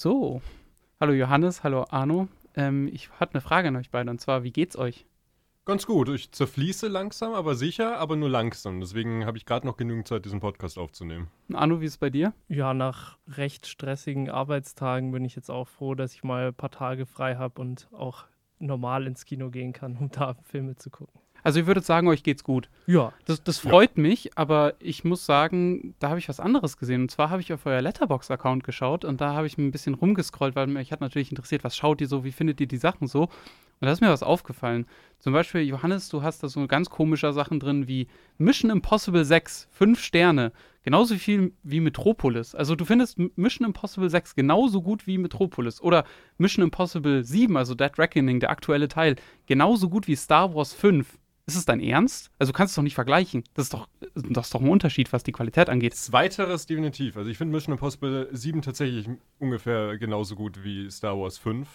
So, hallo Johannes, hallo Arno. Ähm, ich hatte eine Frage an euch beide und zwar, wie geht's euch? Ganz gut. Ich zerfließe langsam, aber sicher, aber nur langsam. Deswegen habe ich gerade noch genügend Zeit, diesen Podcast aufzunehmen. Arno, wie ist es bei dir? Ja, nach recht stressigen Arbeitstagen bin ich jetzt auch froh, dass ich mal ein paar Tage frei habe und auch normal ins Kino gehen kann, um da Filme zu gucken. Also, ihr würdet sagen, euch geht's gut. Ja. Das, das freut ja. mich, aber ich muss sagen, da habe ich was anderes gesehen. Und zwar habe ich auf euer Letterbox-Account geschaut und da habe ich ein bisschen rumgescrollt, weil mich hat natürlich interessiert, was schaut ihr so, wie findet ihr die Sachen so? Und da ist mir was aufgefallen. Zum Beispiel, Johannes, du hast da so ganz komische Sachen drin wie Mission Impossible 6, 5 Sterne. Genauso viel wie Metropolis. Also du findest Mission Impossible 6 genauso gut wie Metropolis. Oder Mission Impossible 7, also Dead Reckoning, der aktuelle Teil, genauso gut wie Star Wars 5. Ist es dein Ernst? Also du kannst es doch nicht vergleichen. Das ist doch, das ist doch ein Unterschied, was die Qualität angeht. Zweiteres definitiv. Also ich finde Mission Impossible 7 tatsächlich ungefähr genauso gut wie Star Wars 5.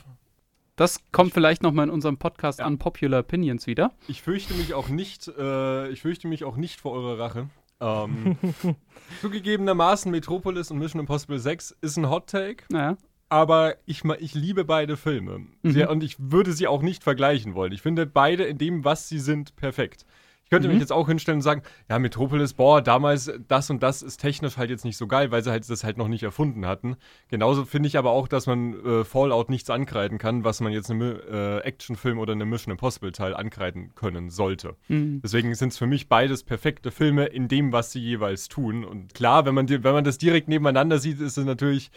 Das kommt ich, vielleicht nochmal in unserem Podcast ja. Unpopular Opinions wieder. Ich fürchte mich auch nicht, äh, ich fürchte mich auch nicht vor eurer Rache. Ähm, zugegebenermaßen Metropolis und Mission Impossible 6 ist ein Hot Take. Ja aber ich, ich liebe beide Filme. Mhm. Sie, und ich würde sie auch nicht vergleichen wollen. Ich finde beide in dem, was sie sind, perfekt. Ich könnte mhm. mich jetzt auch hinstellen und sagen, ja, Metropolis, boah, damals das und das ist technisch halt jetzt nicht so geil, weil sie halt das halt noch nicht erfunden hatten. Genauso finde ich aber auch, dass man äh, Fallout nichts ankreiden kann, was man jetzt einem äh, Actionfilm oder einem Mission Impossible Teil ankreiden können sollte. Mhm. Deswegen sind es für mich beides perfekte Filme in dem, was sie jeweils tun. Und klar, wenn man, wenn man das direkt nebeneinander sieht, ist es natürlich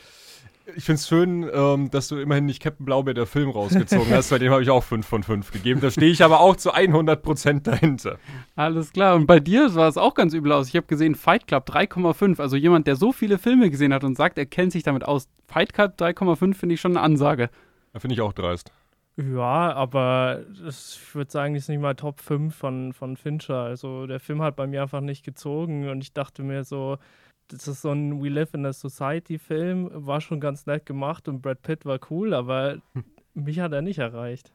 ich finde es schön, ähm, dass du immerhin nicht Captain Blaubeer der Film rausgezogen hast, bei dem habe ich auch 5 von 5 gegeben. Da stehe ich aber auch zu 100% dahinter. Alles klar. Und bei dir sah es auch ganz übel aus. Ich habe gesehen, Fight Club 3,5. Also jemand, der so viele Filme gesehen hat und sagt, er kennt sich damit aus. Fight Club 3,5 finde ich schon eine Ansage. Da finde ich auch dreist. Ja, aber das, ich würde sagen, ist nicht mal Top 5 von, von Fincher. Also der Film hat bei mir einfach nicht gezogen und ich dachte mir so, das ist so ein We Live in a Society-Film, war schon ganz nett gemacht und Brad Pitt war cool, aber mich hat er nicht erreicht.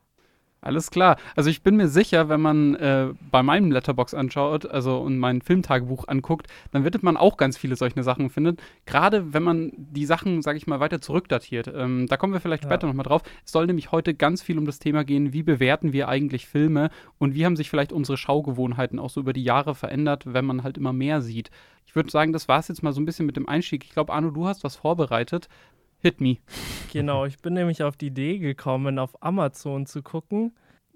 Alles klar. Also ich bin mir sicher, wenn man äh, bei meinem Letterbox anschaut, also und mein Filmtagebuch anguckt, dann wird man auch ganz viele solche Sachen finden. Gerade wenn man die Sachen, sage ich mal, weiter zurückdatiert. Ähm, da kommen wir vielleicht ja. später nochmal drauf. Es soll nämlich heute ganz viel um das Thema gehen, wie bewerten wir eigentlich Filme und wie haben sich vielleicht unsere Schaugewohnheiten auch so über die Jahre verändert, wenn man halt immer mehr sieht. Ich würde sagen, das war es jetzt mal so ein bisschen mit dem Einstieg. Ich glaube, Arno, du hast was vorbereitet. Hit me. Genau, ich bin nämlich auf die Idee gekommen, auf Amazon zu gucken,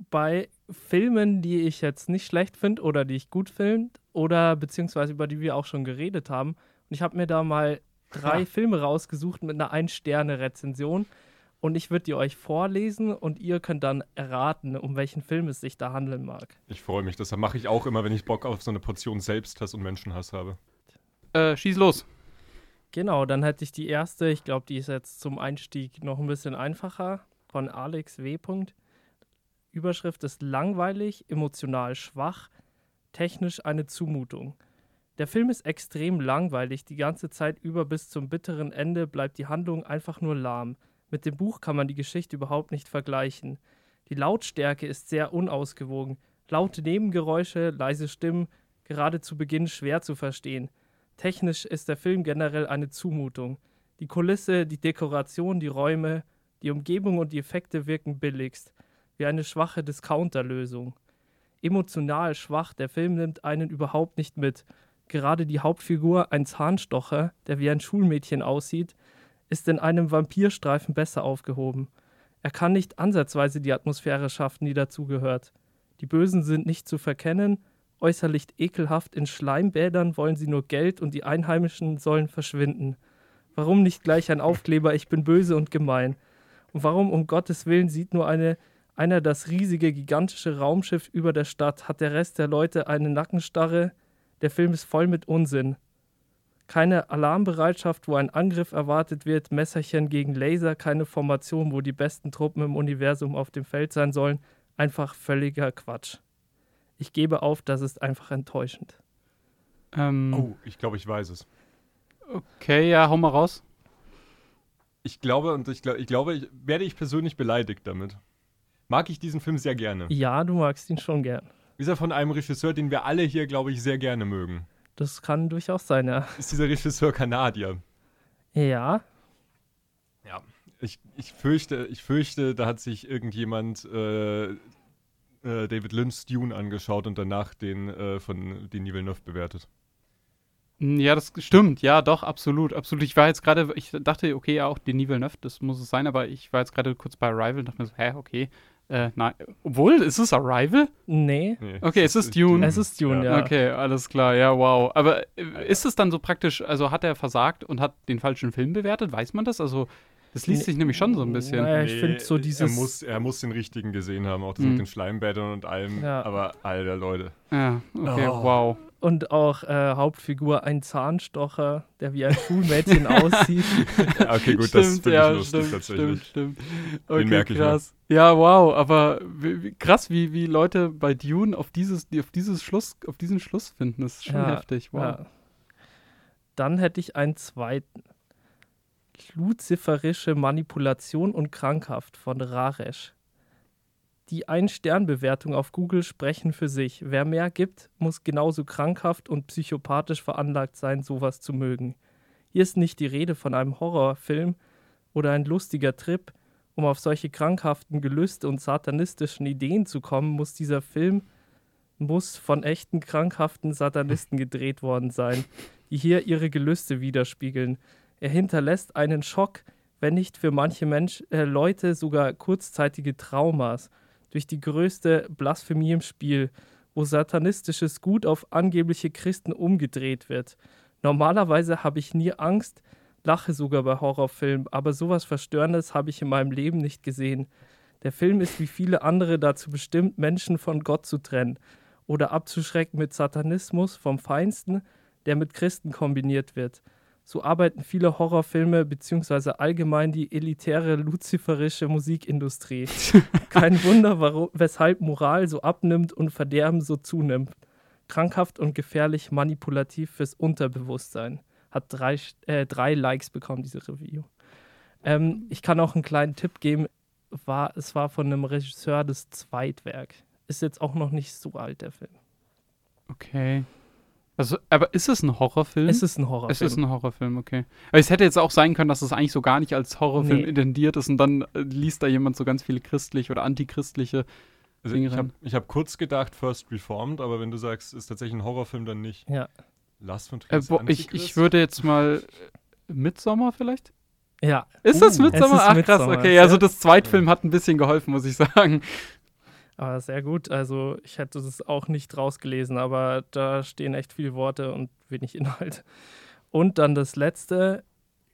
bei Filmen, die ich jetzt nicht schlecht finde oder die ich gut finde oder beziehungsweise über die wir auch schon geredet haben. Und ich habe mir da mal drei ja. Filme rausgesucht mit einer Ein-Sterne-Rezension. Und ich würde die euch vorlesen und ihr könnt dann erraten, um welchen Film es sich da handeln mag. Ich freue mich, das mache ich auch immer, wenn ich Bock auf so eine Portion Selbsthass und Menschenhass habe. Äh, schieß los. Genau, dann hätte ich die erste, ich glaube, die ist jetzt zum Einstieg noch ein bisschen einfacher, von Alex W. Überschrift ist langweilig, emotional schwach, technisch eine Zumutung. Der Film ist extrem langweilig, die ganze Zeit über bis zum bitteren Ende bleibt die Handlung einfach nur lahm. Mit dem Buch kann man die Geschichte überhaupt nicht vergleichen. Die Lautstärke ist sehr unausgewogen. Laute Nebengeräusche, leise Stimmen, gerade zu Beginn schwer zu verstehen. Technisch ist der Film generell eine Zumutung. Die Kulisse, die Dekoration, die Räume, die Umgebung und die Effekte wirken billigst, wie eine schwache Discounterlösung. Emotional schwach, der Film nimmt einen überhaupt nicht mit. Gerade die Hauptfigur, ein Zahnstocher, der wie ein Schulmädchen aussieht, ist in einem Vampirstreifen besser aufgehoben. Er kann nicht ansatzweise die Atmosphäre schaffen, die dazugehört. Die Bösen sind nicht zu verkennen, äußerlich ekelhaft, in Schleimbädern wollen sie nur Geld und die Einheimischen sollen verschwinden. Warum nicht gleich ein Aufkleber, ich bin böse und gemein? Und warum um Gottes Willen sieht nur eine, einer das riesige, gigantische Raumschiff über der Stadt, hat der Rest der Leute eine Nackenstarre? Der Film ist voll mit Unsinn. Keine Alarmbereitschaft, wo ein Angriff erwartet wird, Messerchen gegen Laser, keine Formation, wo die besten Truppen im Universum auf dem Feld sein sollen. Einfach völliger Quatsch. Ich gebe auf, das ist einfach enttäuschend. Ähm, oh, ich glaube, ich weiß es. Okay, ja, hau mal raus. Ich glaube, und ich, glaub, ich glaube, ich, werde ich persönlich beleidigt damit. Mag ich diesen Film sehr gerne. Ja, du magst ihn schon gern. Ist er von einem Regisseur, den wir alle hier, glaube ich, sehr gerne mögen? Das kann durchaus sein, ja. Ist dieser Regisseur Kanadier? Ja. Ja, ich, ich, fürchte, ich fürchte, da hat sich irgendjemand äh, äh, David Lynch's Dune angeschaut und danach den äh, von Denis Villeneuve bewertet. Hm, ja, das stimmt. Ja, doch, absolut. Absolut. Ich war jetzt gerade, ich dachte, okay, ja, auch Denis Villeneuve, das muss es sein, aber ich war jetzt gerade kurz bei Arrival und dachte mir so, hä, okay. Äh, nein. Obwohl, ist es Arrival? Nee. nee okay, es ist Dune. Es ist Dune, ja. ja. Okay, alles klar, ja, wow. Aber äh, ist es dann so praktisch, also hat er versagt und hat den falschen Film bewertet? Weiß man das? Also, das liest sich nämlich schon so ein bisschen. Naja, ich finde so dieses. Er muss, er muss den richtigen gesehen haben, auch das mhm. mit den Schleimbädern und allem. Ja. Aber, alter Leute. Ja, okay, oh. wow und auch äh, Hauptfigur ein Zahnstocher, der wie ein Schulmädchen aussieht. Ja, okay, gut, stimmt, das finde ja, ich lustig stimmt, tatsächlich. Stimmt, stimmt. Okay, Den merke krass. ich Ja, wow, aber wie, krass, wie, wie Leute bei Dune auf dieses, auf dieses Schluss, auf diesen Schluss finden. Das ist schon ja, heftig. Wow. Ja. Dann hätte ich einen zweiten. Luziferische Manipulation und Krankhaft von Raresh. Die Ein-Stern-Bewertung auf Google sprechen für sich. Wer mehr gibt, muss genauso krankhaft und psychopathisch veranlagt sein, sowas zu mögen. Hier ist nicht die Rede von einem Horrorfilm oder ein lustiger Trip. Um auf solche krankhaften Gelüste und satanistischen Ideen zu kommen, muss dieser Film muss von echten krankhaften Satanisten gedreht worden sein, die hier ihre Gelüste widerspiegeln. Er hinterlässt einen Schock, wenn nicht für manche Mensch, äh, Leute sogar kurzzeitige Traumas durch die größte Blasphemie im Spiel, wo satanistisches Gut auf angebliche Christen umgedreht wird. Normalerweise habe ich nie Angst, lache sogar bei Horrorfilmen, aber sowas Verstörendes habe ich in meinem Leben nicht gesehen. Der Film ist wie viele andere dazu bestimmt, Menschen von Gott zu trennen oder abzuschrecken mit Satanismus vom Feinsten, der mit Christen kombiniert wird. So arbeiten viele Horrorfilme bzw. allgemein die elitäre luziferische Musikindustrie. Kein Wunder, warum, weshalb Moral so abnimmt und Verderben so zunimmt. Krankhaft und gefährlich manipulativ fürs Unterbewusstsein. Hat drei, äh, drei Likes bekommen, diese Review. Ähm, ich kann auch einen kleinen Tipp geben. War, es war von einem Regisseur das Zweitwerk. Ist jetzt auch noch nicht so alt, der Film. Okay. Also, aber ist es ein Horrorfilm? Es ist ein Horrorfilm. Es ist ein Horrorfilm, okay. Aber es hätte jetzt auch sein können, dass es eigentlich so gar nicht als Horrorfilm nee. intendiert ist und dann äh, liest da jemand so ganz viele christliche oder antichristliche also Dinge Ich habe hab kurz gedacht, First Reformed, aber wenn du sagst, ist tatsächlich ein Horrorfilm, dann nicht. Ja. Last von Trier äh, ich, ich würde jetzt mal äh, Midsommer vielleicht? Ja. Ist das uh, Midsommer? Ach krass, okay. Also das Zweitfilm hat ein bisschen geholfen, muss ich sagen. Aber sehr gut. Also ich hätte es auch nicht rausgelesen, aber da stehen echt viele Worte und wenig Inhalt. Und dann das letzte,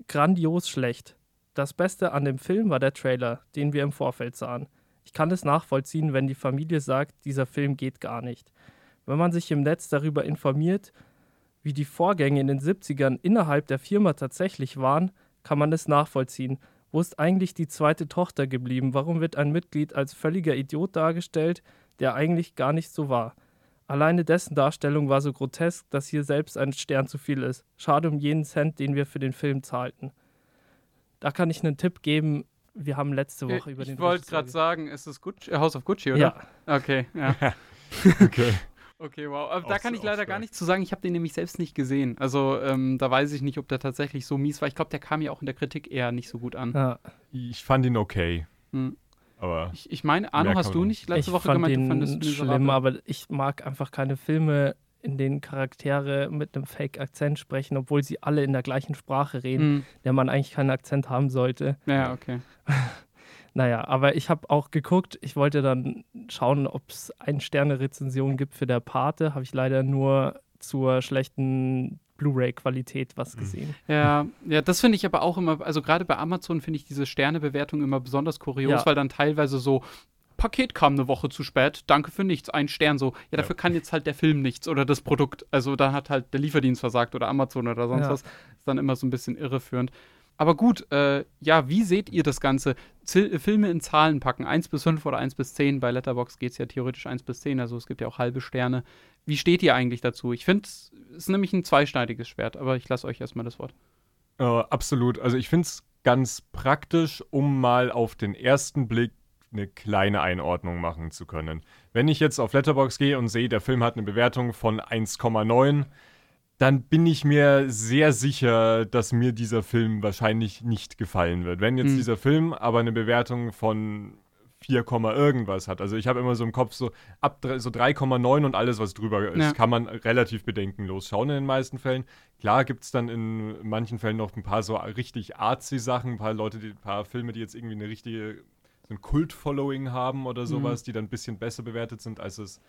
grandios schlecht. Das Beste an dem Film war der Trailer, den wir im Vorfeld sahen. Ich kann es nachvollziehen, wenn die Familie sagt, dieser Film geht gar nicht. Wenn man sich im Netz darüber informiert, wie die Vorgänge in den 70ern innerhalb der Firma tatsächlich waren, kann man es nachvollziehen wo ist eigentlich die zweite Tochter geblieben? Warum wird ein Mitglied als völliger Idiot dargestellt, der eigentlich gar nicht so war? Alleine dessen Darstellung war so grotesk, dass hier selbst ein Stern zu viel ist. Schade um jeden Cent, den wir für den Film zahlten. Da kann ich einen Tipp geben. Wir haben letzte Woche ich, über den Ich wollte gerade sagen, ist es Gucci, House of Gucci, oder? Ja. Okay, ja. okay. Okay, wow. Aber da kann ich leider gar nichts zu sagen. Ich habe den nämlich selbst nicht gesehen. Also ähm, da weiß ich nicht, ob der tatsächlich so mies war. Ich glaube, der kam ja auch in der Kritik eher nicht so gut an. Ja. Ich fand ihn okay. Hm. Aber ich, ich meine, Arno, hast du nicht letzte Woche fand gemeint, du fandest ihn schlimm, aber ich mag einfach keine Filme, in denen Charaktere mit einem Fake-Akzent sprechen, obwohl sie alle in der gleichen Sprache reden, hm. der man eigentlich keinen Akzent haben sollte. Ja, okay. Naja, aber ich habe auch geguckt, ich wollte dann schauen, ob es Ein-Sterne-Rezension gibt für der Pate. Habe ich leider nur zur schlechten Blu-ray-Qualität was mhm. gesehen. Ja, ja, das finde ich aber auch immer, also gerade bei Amazon finde ich diese Sternebewertung immer besonders kurios, ja. weil dann teilweise so Paket kam eine Woche zu spät, danke für nichts, ein Stern so. Ja, dafür ja. kann jetzt halt der Film nichts oder das Produkt. Also da hat halt der Lieferdienst versagt oder Amazon oder sonst ja. was. Ist dann immer so ein bisschen irreführend. Aber gut, äh, ja, wie seht ihr das Ganze? Z Filme in Zahlen packen, 1 bis 5 oder 1 bis 10. Bei Letterbox geht es ja theoretisch 1 bis 10, also es gibt ja auch halbe Sterne. Wie steht ihr eigentlich dazu? Ich finde, es ist nämlich ein zweischneidiges Schwert, aber ich lasse euch erstmal das Wort. Äh, absolut. Also ich finde es ganz praktisch, um mal auf den ersten Blick eine kleine Einordnung machen zu können. Wenn ich jetzt auf Letterbox gehe und sehe, der Film hat eine Bewertung von 1,9, dann bin ich mir sehr sicher, dass mir dieser Film wahrscheinlich nicht gefallen wird. Wenn jetzt mhm. dieser Film aber eine Bewertung von 4, irgendwas hat. Also ich habe immer so im Kopf so ab so 3,9 und alles, was drüber ist, ja. kann man relativ bedenkenlos schauen in den meisten Fällen. Klar gibt es dann in manchen Fällen noch ein paar so richtig artsy Sachen, ein paar Leute, die, ein paar Filme, die jetzt irgendwie eine richtige, so ein Kult-Following haben oder mhm. sowas, mhm. die dann ein bisschen besser bewertet sind, als es,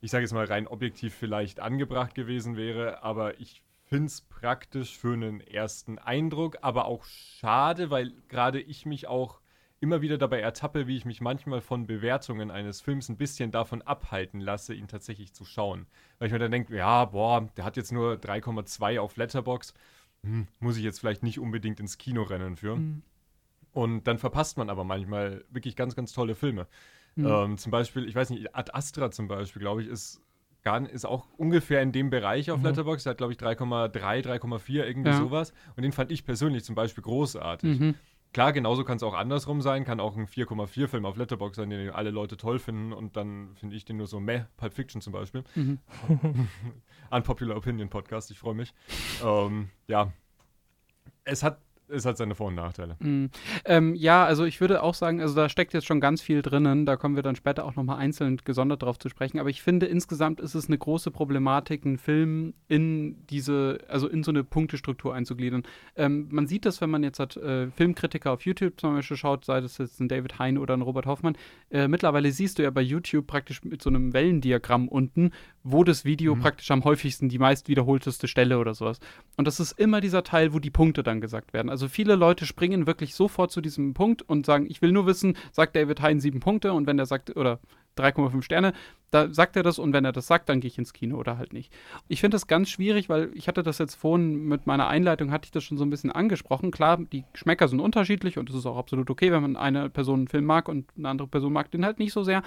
ich sage jetzt mal rein objektiv vielleicht angebracht gewesen wäre. Aber ich finde es praktisch für einen ersten Eindruck, aber auch schade, weil gerade ich mich auch immer wieder dabei ertappe, wie ich mich manchmal von Bewertungen eines Films ein bisschen davon abhalten lasse, ihn tatsächlich zu schauen. Weil ich mir dann denke, ja, boah, der hat jetzt nur 3,2 auf Letterbox, hm, muss ich jetzt vielleicht nicht unbedingt ins Kino rennen für. Mhm. Und dann verpasst man aber manchmal wirklich ganz, ganz tolle Filme. Mhm. Ähm, zum Beispiel, ich weiß nicht, Ad Astra zum Beispiel, glaube ich, ist gar, ist auch ungefähr in dem Bereich auf mhm. Letterboxd. Der hat, glaube ich, 3,3, 3,4, irgendwie ja. sowas. Und den fand ich persönlich zum Beispiel großartig. Mhm. Klar, genauso kann es auch andersrum sein, kann auch ein 4,4-Film auf Letterboxd sein, den alle Leute toll finden und dann finde ich den nur so meh, Pulp Fiction zum Beispiel. Mhm. Unpopular Opinion Podcast, ich freue mich. ähm, ja, es hat es hat seine Vor- und Nachteile. Mm. Ähm, ja, also ich würde auch sagen, also da steckt jetzt schon ganz viel drinnen. Da kommen wir dann später auch nochmal einzeln gesondert drauf zu sprechen. Aber ich finde, insgesamt ist es eine große Problematik, einen Film in diese, also in so eine Punktestruktur einzugliedern. Ähm, man sieht das, wenn man jetzt hat, äh, Filmkritiker auf YouTube zum Beispiel schaut, sei das jetzt ein David Hein oder ein Robert Hoffmann. Äh, mittlerweile siehst du ja bei YouTube praktisch mit so einem Wellendiagramm unten, wo das Video mhm. praktisch am häufigsten die meist wiederholteste Stelle oder sowas. Und das ist immer dieser Teil, wo die Punkte dann gesagt werden. Also viele Leute springen wirklich sofort zu diesem Punkt und sagen, ich will nur wissen, sagt David Hein sieben Punkte und wenn er sagt, oder 3,5 Sterne, da sagt er das und wenn er das sagt, dann gehe ich ins Kino oder halt nicht. Ich finde das ganz schwierig, weil ich hatte das jetzt vorhin mit meiner Einleitung, hatte ich das schon so ein bisschen angesprochen. Klar, die Geschmäcker sind unterschiedlich und es ist auch absolut okay, wenn man eine Person einen Film mag und eine andere Person mag den halt nicht so sehr.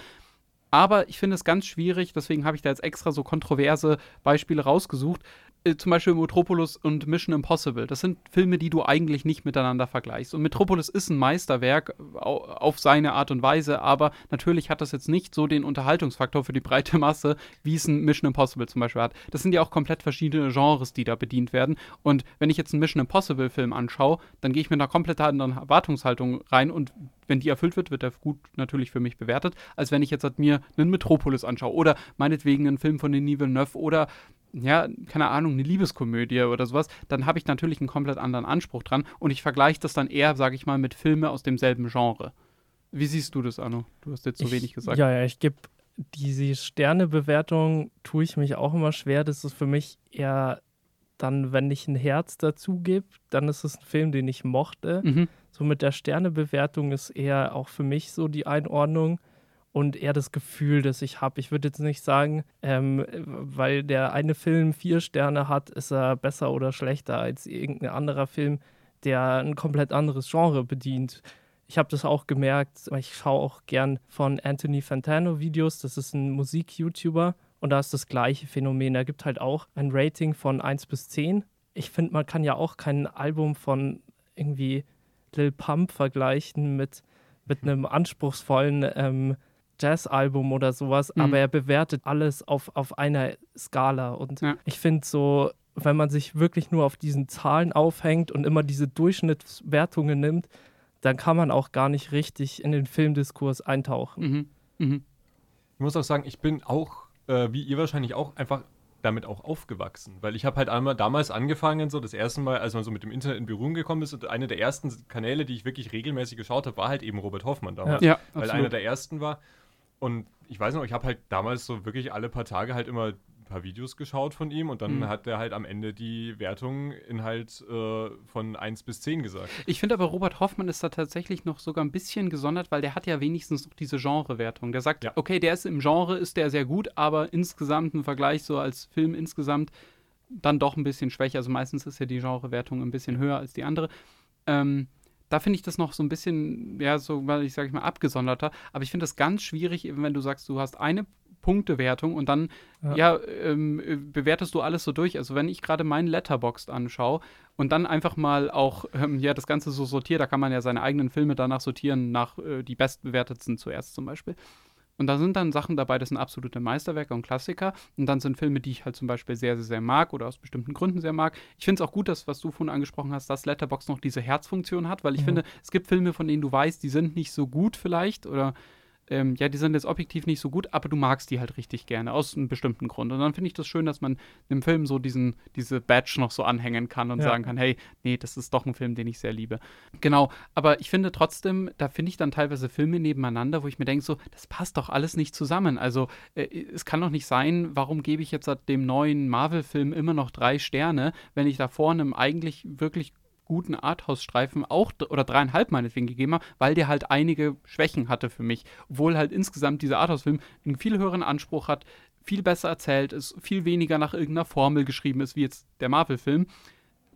Aber ich finde es ganz schwierig, deswegen habe ich da jetzt extra so kontroverse Beispiele rausgesucht. Äh, zum Beispiel Metropolis und Mission Impossible. Das sind Filme, die du eigentlich nicht miteinander vergleichst. Und Metropolis ist ein Meisterwerk auf seine Art und Weise, aber natürlich hat das jetzt nicht so den Unterhaltungsfaktor für die breite Masse, wie es ein Mission Impossible zum Beispiel hat. Das sind ja auch komplett verschiedene Genres, die da bedient werden. Und wenn ich jetzt einen Mission Impossible-Film anschaue, dann gehe ich mit einer komplett anderen Erwartungshaltung rein und wenn die erfüllt wird, wird der gut natürlich für mich bewertet, als wenn ich jetzt mir einen Metropolis anschaue oder meinetwegen einen Film von Denis Villeneuve oder ja, keine Ahnung, eine Liebeskomödie oder sowas, dann habe ich natürlich einen komplett anderen Anspruch dran und ich vergleiche das dann eher, sage ich mal, mit Filmen aus demselben Genre. Wie siehst du das, Anno? Du hast jetzt so ich, wenig gesagt. Ja, ja, ich gebe diese Sternebewertung, tue ich mich auch immer schwer. Das ist für mich eher dann, wenn ich ein Herz dazu gebe, dann ist es ein Film, den ich mochte. Mhm. So mit der Sternebewertung ist eher auch für mich so die Einordnung und eher das Gefühl, das ich habe. Ich würde jetzt nicht sagen, ähm, weil der eine Film vier Sterne hat, ist er besser oder schlechter als irgendein anderer Film, der ein komplett anderes Genre bedient. Ich habe das auch gemerkt, ich schaue auch gern von Anthony Fantano Videos, das ist ein Musik-YouTuber und da ist das gleiche Phänomen. Er gibt halt auch ein Rating von 1 bis 10. Ich finde, man kann ja auch kein Album von irgendwie Lil Pump vergleichen mit, mit einem anspruchsvollen ähm, Jazzalbum oder sowas, mhm. aber er bewertet alles auf, auf einer Skala. Und ja. ich finde so, wenn man sich wirklich nur auf diesen Zahlen aufhängt und immer diese Durchschnittswertungen nimmt, dann kann man auch gar nicht richtig in den Filmdiskurs eintauchen. Mhm. Mhm. Ich muss auch sagen, ich bin auch, äh, wie ihr wahrscheinlich auch, einfach damit auch aufgewachsen. Weil ich habe halt einmal damals angefangen, so das erste Mal, als man so mit dem Internet in Berührung gekommen ist, und eine der ersten Kanäle, die ich wirklich regelmäßig geschaut habe, war halt eben Robert Hoffmann damals. Ja, weil absolut. einer der ersten war. Und ich weiß noch, ich habe halt damals so wirklich alle paar Tage halt immer ein paar Videos geschaut von ihm und dann mhm. hat er halt am Ende die Wertung in halt äh, von 1 bis 10 gesagt. Ich finde aber, Robert Hoffmann ist da tatsächlich noch sogar ein bisschen gesondert, weil der hat ja wenigstens noch diese Genrewertung. Der sagt, ja. okay, der ist im Genre, ist der sehr gut, aber insgesamt im Vergleich so als Film insgesamt dann doch ein bisschen schwächer. Also meistens ist ja die Genrewertung ein bisschen höher als die andere. Ähm, da finde ich das noch so ein bisschen, ja, so, weil ich sage ich mal, abgesonderter. Aber ich finde das ganz schwierig, eben wenn du sagst, du hast eine Punktewertung und dann ja, ja ähm, bewertest du alles so durch. Also wenn ich gerade meinen Letterboxd anschaue und dann einfach mal auch ähm, ja das Ganze so sortiere, da kann man ja seine eigenen Filme danach sortieren, nach äh, die bestbewertetsten zuerst zum Beispiel. Und da sind dann Sachen dabei, das sind absolute Meisterwerke und Klassiker. Und dann sind Filme, die ich halt zum Beispiel sehr, sehr, sehr mag oder aus bestimmten Gründen sehr mag. Ich finde es auch gut, dass, was du vorhin angesprochen hast, dass Letterbox noch diese Herzfunktion hat, weil ich mhm. finde, es gibt Filme, von denen du weißt, die sind nicht so gut vielleicht oder ähm, ja, die sind jetzt objektiv nicht so gut, aber du magst die halt richtig gerne, aus einem bestimmten Grund. Und dann finde ich das schön, dass man dem Film so diesen, diese Badge noch so anhängen kann und ja. sagen kann, hey, nee, das ist doch ein Film, den ich sehr liebe. Genau, aber ich finde trotzdem, da finde ich dann teilweise Filme nebeneinander, wo ich mir denke, so, das passt doch alles nicht zusammen. Also äh, es kann doch nicht sein, warum gebe ich jetzt dem neuen Marvel-Film immer noch drei Sterne, wenn ich da vorne einem eigentlich wirklich guten Arthouse-Streifen auch oder dreieinhalb meinetwegen gegeben habe, weil der halt einige Schwächen hatte für mich. Obwohl halt insgesamt dieser Arthouse-Film einen viel höheren Anspruch hat, viel besser erzählt ist, viel weniger nach irgendeiner Formel geschrieben ist, wie jetzt der Marvel-Film.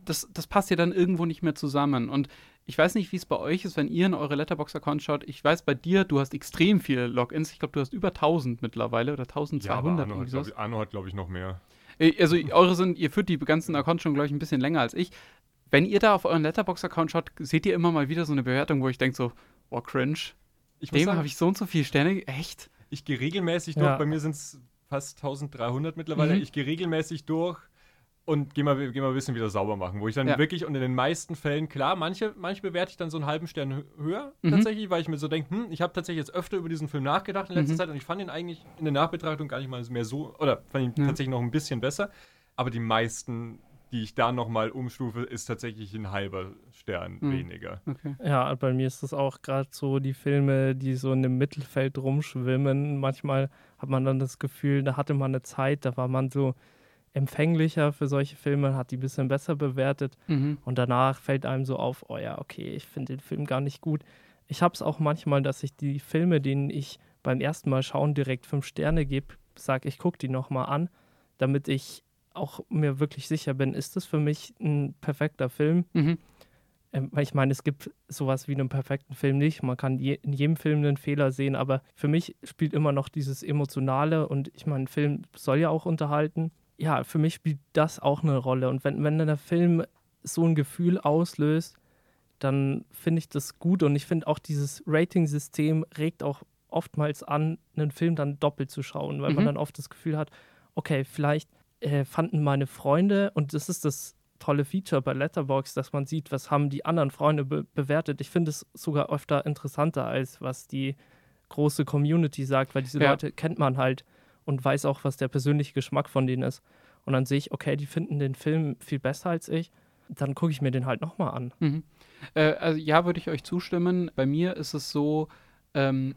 Das, das passt ja dann irgendwo nicht mehr zusammen. Und ich weiß nicht, wie es bei euch ist, wenn ihr in eure Letterbox-Account schaut. Ich weiß, bei dir, du hast extrem viele Logins. Ich glaube, du hast über 1000 mittlerweile oder 1200. Ja, aber Arno hat, glaube ich, Arno hat, glaube ich, noch mehr. Äh, also, eure sind, ihr führt die ganzen Accounts schon, glaube ich, ein bisschen länger als ich wenn ihr da auf euren Letterbox-Account schaut, seht ihr immer mal wieder so eine Bewertung, wo ich denke so, oh, cringe. Ich Dem habe ich so und so viele Sterne. Echt? Ich gehe regelmäßig durch. Ja. Bei mir sind es fast 1300 mittlerweile. Mhm. Ich gehe regelmäßig durch und gehe mal, geh mal ein bisschen wieder sauber machen, wo ich dann ja. wirklich und in den meisten Fällen, klar, manche, manche bewerte ich dann so einen halben Stern höher mhm. tatsächlich, weil ich mir so denke, hm, ich habe tatsächlich jetzt öfter über diesen Film nachgedacht in letzter mhm. Zeit und ich fand ihn eigentlich in der Nachbetrachtung gar nicht mal mehr so, oder fand ihn ja. tatsächlich noch ein bisschen besser, aber die meisten die ich da nochmal umstufe, ist tatsächlich ein halber Stern mhm. weniger. Okay. Ja, bei mir ist das auch gerade so die Filme, die so in dem Mittelfeld rumschwimmen. Manchmal hat man dann das Gefühl, da hatte man eine Zeit, da war man so empfänglicher für solche Filme, hat die ein bisschen besser bewertet mhm. und danach fällt einem so auf, oh ja, okay, ich finde den Film gar nicht gut. Ich habe es auch manchmal, dass ich die Filme, denen ich beim ersten Mal schauen direkt fünf Sterne gebe, sage, ich gucke die nochmal an, damit ich auch mir wirklich sicher bin, ist das für mich ein perfekter Film? Mhm. Ähm, weil ich meine, es gibt sowas wie einen perfekten Film nicht. Man kann je, in jedem Film einen Fehler sehen, aber für mich spielt immer noch dieses Emotionale und ich meine, ein Film soll ja auch unterhalten. Ja, für mich spielt das auch eine Rolle. Und wenn, wenn der Film so ein Gefühl auslöst, dann finde ich das gut. Und ich finde auch dieses Rating-System regt auch oftmals an, einen Film dann doppelt zu schauen, weil mhm. man dann oft das Gefühl hat, okay, vielleicht äh, fanden meine Freunde, und das ist das tolle Feature bei Letterbox, dass man sieht, was haben die anderen Freunde be bewertet. Ich finde es sogar öfter interessanter, als was die große Community sagt, weil diese ja. Leute kennt man halt und weiß auch, was der persönliche Geschmack von denen ist. Und dann sehe ich, okay, die finden den Film viel besser als ich. Dann gucke ich mir den halt nochmal an. Mhm. Äh, also ja, würde ich euch zustimmen. Bei mir ist es so, ähm,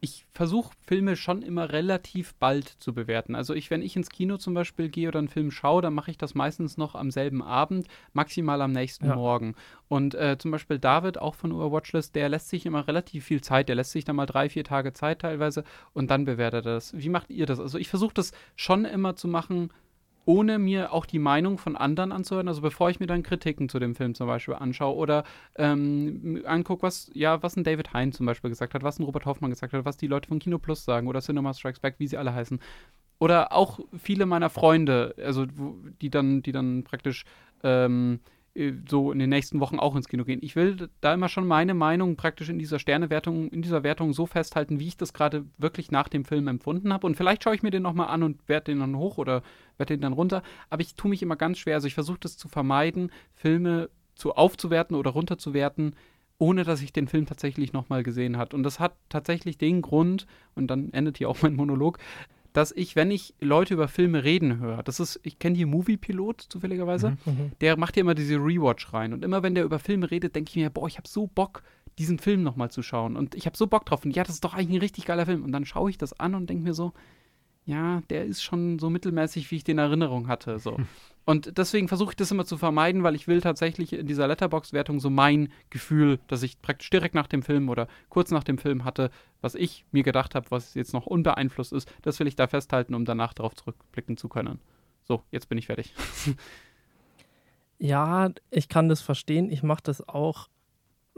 ich versuche Filme schon immer relativ bald zu bewerten. Also ich, wenn ich ins Kino zum Beispiel gehe oder einen Film schaue, dann mache ich das meistens noch am selben Abend, maximal am nächsten ja. Morgen. Und äh, zum Beispiel David, auch von Watchlist, der lässt sich immer relativ viel Zeit. Der lässt sich dann mal drei, vier Tage Zeit teilweise und dann bewertet er das. Wie macht ihr das? Also ich versuche das schon immer zu machen, ohne mir auch die Meinung von anderen anzuhören. Also bevor ich mir dann Kritiken zu dem Film zum Beispiel anschaue oder ähm, angucke, was, ja, was ein David Hein zum Beispiel gesagt hat, was ein Robert Hoffmann gesagt hat, was die Leute von Kino Plus sagen oder Cinema Strikes Back, wie sie alle heißen. Oder auch viele meiner Freunde, also die dann, die dann praktisch ähm, äh, so in den nächsten Wochen auch ins Kino gehen. Ich will da immer schon meine Meinung praktisch in dieser Sternewertung, in dieser Wertung so festhalten, wie ich das gerade wirklich nach dem Film empfunden habe. Und vielleicht schaue ich mir den nochmal an und werte den dann hoch oder werte den dann runter. Aber ich tue mich immer ganz schwer. Also ich versuche das zu vermeiden, Filme zu aufzuwerten oder runterzuwerten, ohne dass ich den Film tatsächlich nochmal gesehen habe. Und das hat tatsächlich den Grund, und dann endet hier auch mein Monolog, dass ich, wenn ich Leute über Filme reden höre, das ist, ich kenne hier Movie-Pilot zufälligerweise, mhm, mhm, der macht hier immer diese Rewatch rein. Und immer wenn der über Filme redet, denke ich mir, boah, ich habe so Bock, diesen Film nochmal zu schauen. Und ich habe so Bock drauf. Und ja, das ist doch eigentlich ein richtig geiler Film. Und dann schaue ich das an und denke mir so, ja, der ist schon so mittelmäßig, wie ich den in Erinnerung hatte. So. Und deswegen versuche ich das immer zu vermeiden, weil ich will tatsächlich in dieser Letterbox-Wertung so mein Gefühl, das ich praktisch direkt nach dem Film oder kurz nach dem Film hatte, was ich mir gedacht habe, was jetzt noch unbeeinflusst ist, das will ich da festhalten, um danach darauf zurückblicken zu können. So, jetzt bin ich fertig. ja, ich kann das verstehen. Ich mache das auch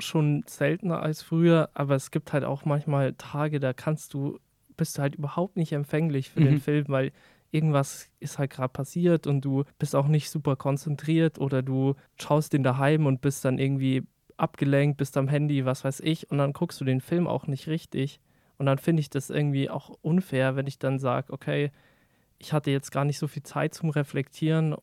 schon seltener als früher, aber es gibt halt auch manchmal Tage, da kannst du bist du halt überhaupt nicht empfänglich für mhm. den Film, weil irgendwas ist halt gerade passiert und du bist auch nicht super konzentriert oder du schaust den daheim und bist dann irgendwie abgelenkt, bist am Handy, was weiß ich, und dann guckst du den Film auch nicht richtig. Und dann finde ich das irgendwie auch unfair, wenn ich dann sage, okay, ich hatte jetzt gar nicht so viel Zeit zum Reflektieren.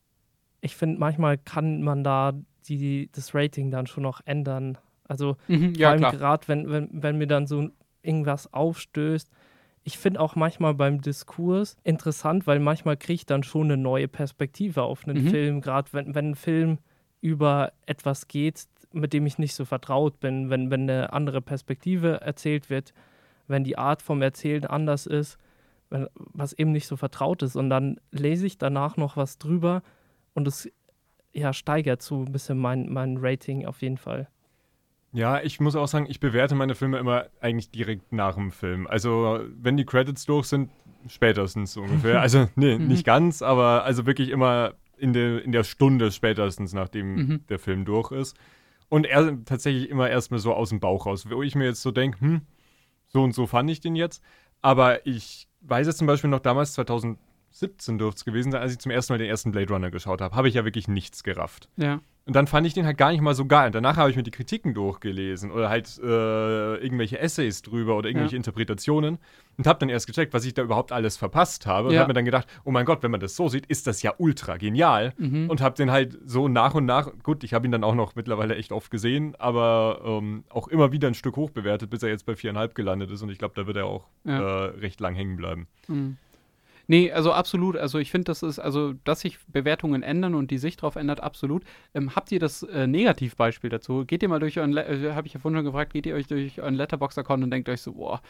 Ich finde, manchmal kann man da die, das Rating dann schon noch ändern. Also Mhm, vor ja, allem gerade, wenn, wenn, wenn mir dann so irgendwas aufstößt. Ich finde auch manchmal beim Diskurs interessant, weil manchmal kriege ich dann schon eine neue Perspektive auf einen Mhm. Film, gerade wenn, wenn ein Film über etwas geht, mit dem ich nicht so vertraut bin, wenn, wenn eine andere Perspektive erzählt wird, wenn die Art vom Erzählen anders ist, wenn, was eben nicht so vertraut ist. Und dann lese ich danach noch was drüber und es ja, steigert so ein bisschen mein, mein Rating auf jeden Fall. Ja, ich muss auch sagen, ich bewerte meine Filme immer eigentlich direkt nach dem Film. Also, wenn die Credits durch sind, spätestens so ungefähr. Also, nee, Mhm. nicht ganz, aber also wirklich immer in der, in der Stunde spätestens, nachdem Mhm. der Film durch ist. Und er tatsächlich immer erstmal so aus dem Bauch raus, wo ich mir jetzt so denke, hm, so und so fand ich den jetzt. Aber ich weiß jetzt zum Beispiel noch damals, 2017 dürfte es gewesen sein, als ich zum ersten Mal den ersten Blade Runner geschaut habe, habe ich ja wirklich nichts gerafft. Ja. Und dann fand ich den halt gar nicht mal so geil. Danach habe ich mir die Kritiken durchgelesen oder halt äh, irgendwelche Essays drüber oder irgendwelche Ja. Interpretationen und habe dann erst gecheckt, was ich da überhaupt alles verpasst habe. Und Ja. habe mir dann gedacht, oh mein Gott, wenn man das so sieht, ist das ja ultra genial. Mhm. Und habe den halt so nach und nach, gut, ich habe ihn dann auch noch mittlerweile echt oft gesehen, aber ähm, auch immer wieder ein Stück hoch bewertet, bis er jetzt bei viereinhalb gelandet ist. Und ich glaube, da wird er auch Ja. äh, recht lang hängen bleiben. Mhm. Nee, also absolut. Also ich finde, das ist, also, dass sich Bewertungen ändern und die Sicht darauf ändert, absolut. Ähm, habt ihr das äh, Negativbeispiel dazu? Geht ihr mal durch euren, Le- äh, habe ich ja vorhin schon gefragt, geht ihr euch durch euren Letterbox-Account und denkt euch so, boah,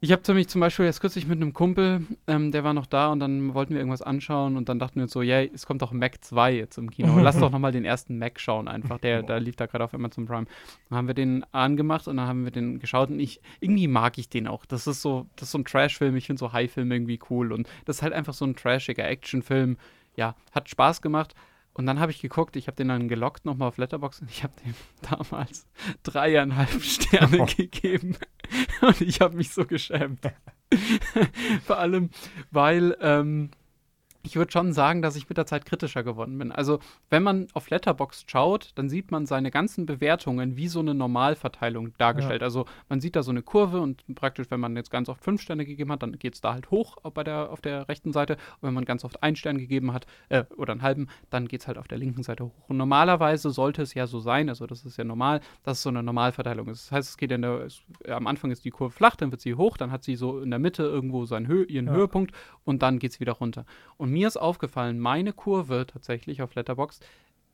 ich habe nämlich zum Beispiel jetzt kürzlich mit einem Kumpel, ähm, der war noch da und dann wollten wir irgendwas anschauen und dann dachten wir uns so, ja, es kommt doch Mac 2 jetzt im Kino. Lass doch nochmal den ersten Mac schauen einfach. Der, der lief da gerade auf Amazon Prime. Dann haben wir den angemacht und dann haben wir den geschaut und ich, irgendwie mag ich den auch. Das ist so, das ist so ein Trash-Film. Ich finde so High-Filme irgendwie cool und das ist halt einfach so ein trashiger Actionfilm. Ja, hat Spaß gemacht. Und dann habe ich geguckt, ich habe den dann gelockt nochmal auf Letterboxd und ich habe dem damals dreieinhalb Sterne Oh. gegeben. Und ich habe mich so geschämt. Vor allem, weil ähm, ich würde schon sagen, dass ich mit der Zeit kritischer geworden bin. Also, wenn man auf Letterboxd schaut, dann sieht man seine ganzen Bewertungen wie so eine Normalverteilung dargestellt. Also, man sieht da so eine Kurve und praktisch, wenn man jetzt ganz oft fünf Sterne gegeben hat, dann geht es da halt hoch bei der, auf der rechten Seite. Und wenn man ganz oft einen Stern gegeben hat äh, oder einen halben, dann geht es halt auf der linken Seite hoch. Und normalerweise sollte es ja so sein, also das ist ja normal, dass es so eine Normalverteilung ist. Das heißt, es geht in der, es, am Anfang ist die Kurve flach, dann wird sie hoch, dann hat sie so in der Mitte irgendwo seinen Hö ihren Ja. Höhepunkt und dann geht es wieder runter. Und mir ist aufgefallen, meine Kurve tatsächlich auf Letterboxd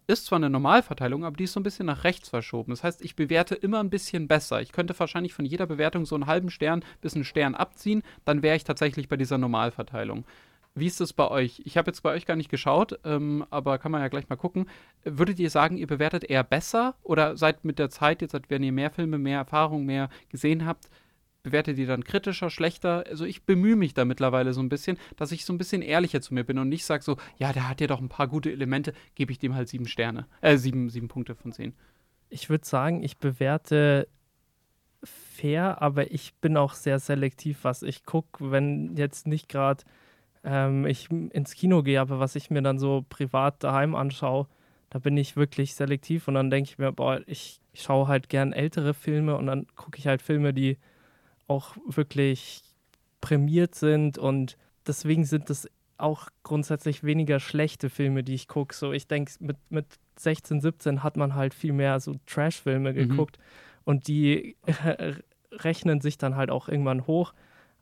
ist zwar eine Normalverteilung, aber die ist so ein bisschen nach rechts verschoben. Das heißt, ich bewerte immer ein bisschen besser. Ich könnte wahrscheinlich von jeder Bewertung so einen halben Stern bis einen Stern abziehen, dann wäre ich tatsächlich bei dieser Normalverteilung. Wie ist es bei euch? Ich habe jetzt bei euch gar nicht geschaut, ähm, aber kann man ja gleich mal gucken. Würdet ihr sagen, ihr bewertet eher besser oder seid mit der Zeit, jetzt wenn ihr mehr Filme, mehr Erfahrung, mehr gesehen habt, bewertet ihr dann kritischer, schlechter? Also ich bemühe mich da mittlerweile so ein bisschen, dass ich so ein bisschen ehrlicher zu mir bin und nicht sage so, ja, der hat ja doch ein paar gute Elemente, gebe ich dem halt sieben Sterne, äh, sieben, sieben Punkte von zehn. Ich würde sagen, ich bewerte fair, aber ich bin auch sehr selektiv, was ich gucke, wenn jetzt nicht gerade ähm, ich ins Kino gehe, aber was ich mir dann so privat daheim anschaue, da bin ich wirklich selektiv und dann denke ich mir, boah, ich, ich schaue halt gern ältere Filme und dann gucke ich halt Filme, die auch wirklich prämiert sind und deswegen sind es auch grundsätzlich weniger schlechte Filme, die ich gucke. So, ich denke, mit, mit 16, 17 hat man halt viel mehr so Trash-Filme Mhm. geguckt und die rechnen sich dann halt auch irgendwann hoch.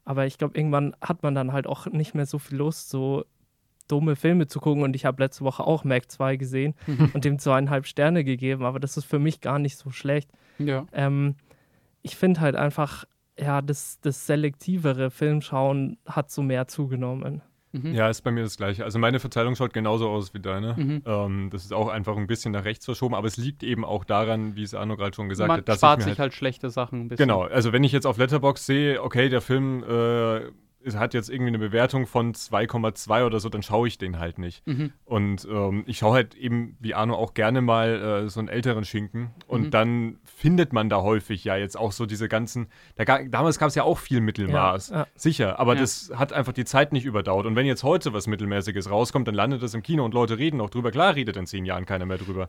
Aber ich glaube, irgendwann hat man dann halt auch nicht mehr so viel Lust, so dumme Filme zu gucken. Und ich habe letzte Woche auch Mac 2 gesehen und dem zweieinhalb Sterne gegeben. Aber das ist für mich gar nicht so schlecht. Ja. Ähm, ich finde halt einfach, ja, das, das selektivere Filmschauen hat so mehr zugenommen. Mhm. Ja, ist bei mir das Gleiche. Also meine Verteilung schaut genauso aus wie deine. Mhm. Ähm, das ist auch einfach ein bisschen nach rechts verschoben, aber es liegt eben auch daran, wie es Arno gerade schon gesagt Man hat, dass spart ich mir sich halt, schlechte Sachen ein bisschen. Genau, also wenn ich jetzt auf Letterbox sehe, okay, der Film äh, hat jetzt irgendwie eine Bewertung von 2,2 oder so, dann schaue ich den halt nicht. Mhm. Und ähm, ich schaue halt eben, wie Arno auch gerne mal äh, so einen älteren Schinken. Und Mhm. dann findet man da häufig ja jetzt auch so diese ganzen. Da, damals gab es ja auch viel Mittelmaß. Ja, ja. Sicher, aber Ja. das hat einfach die Zeit nicht überdauert. Und wenn jetzt heute was Mittelmäßiges rauskommt, dann landet das im Kino und Leute reden auch drüber. Klar redet in zehn Jahren keiner mehr drüber.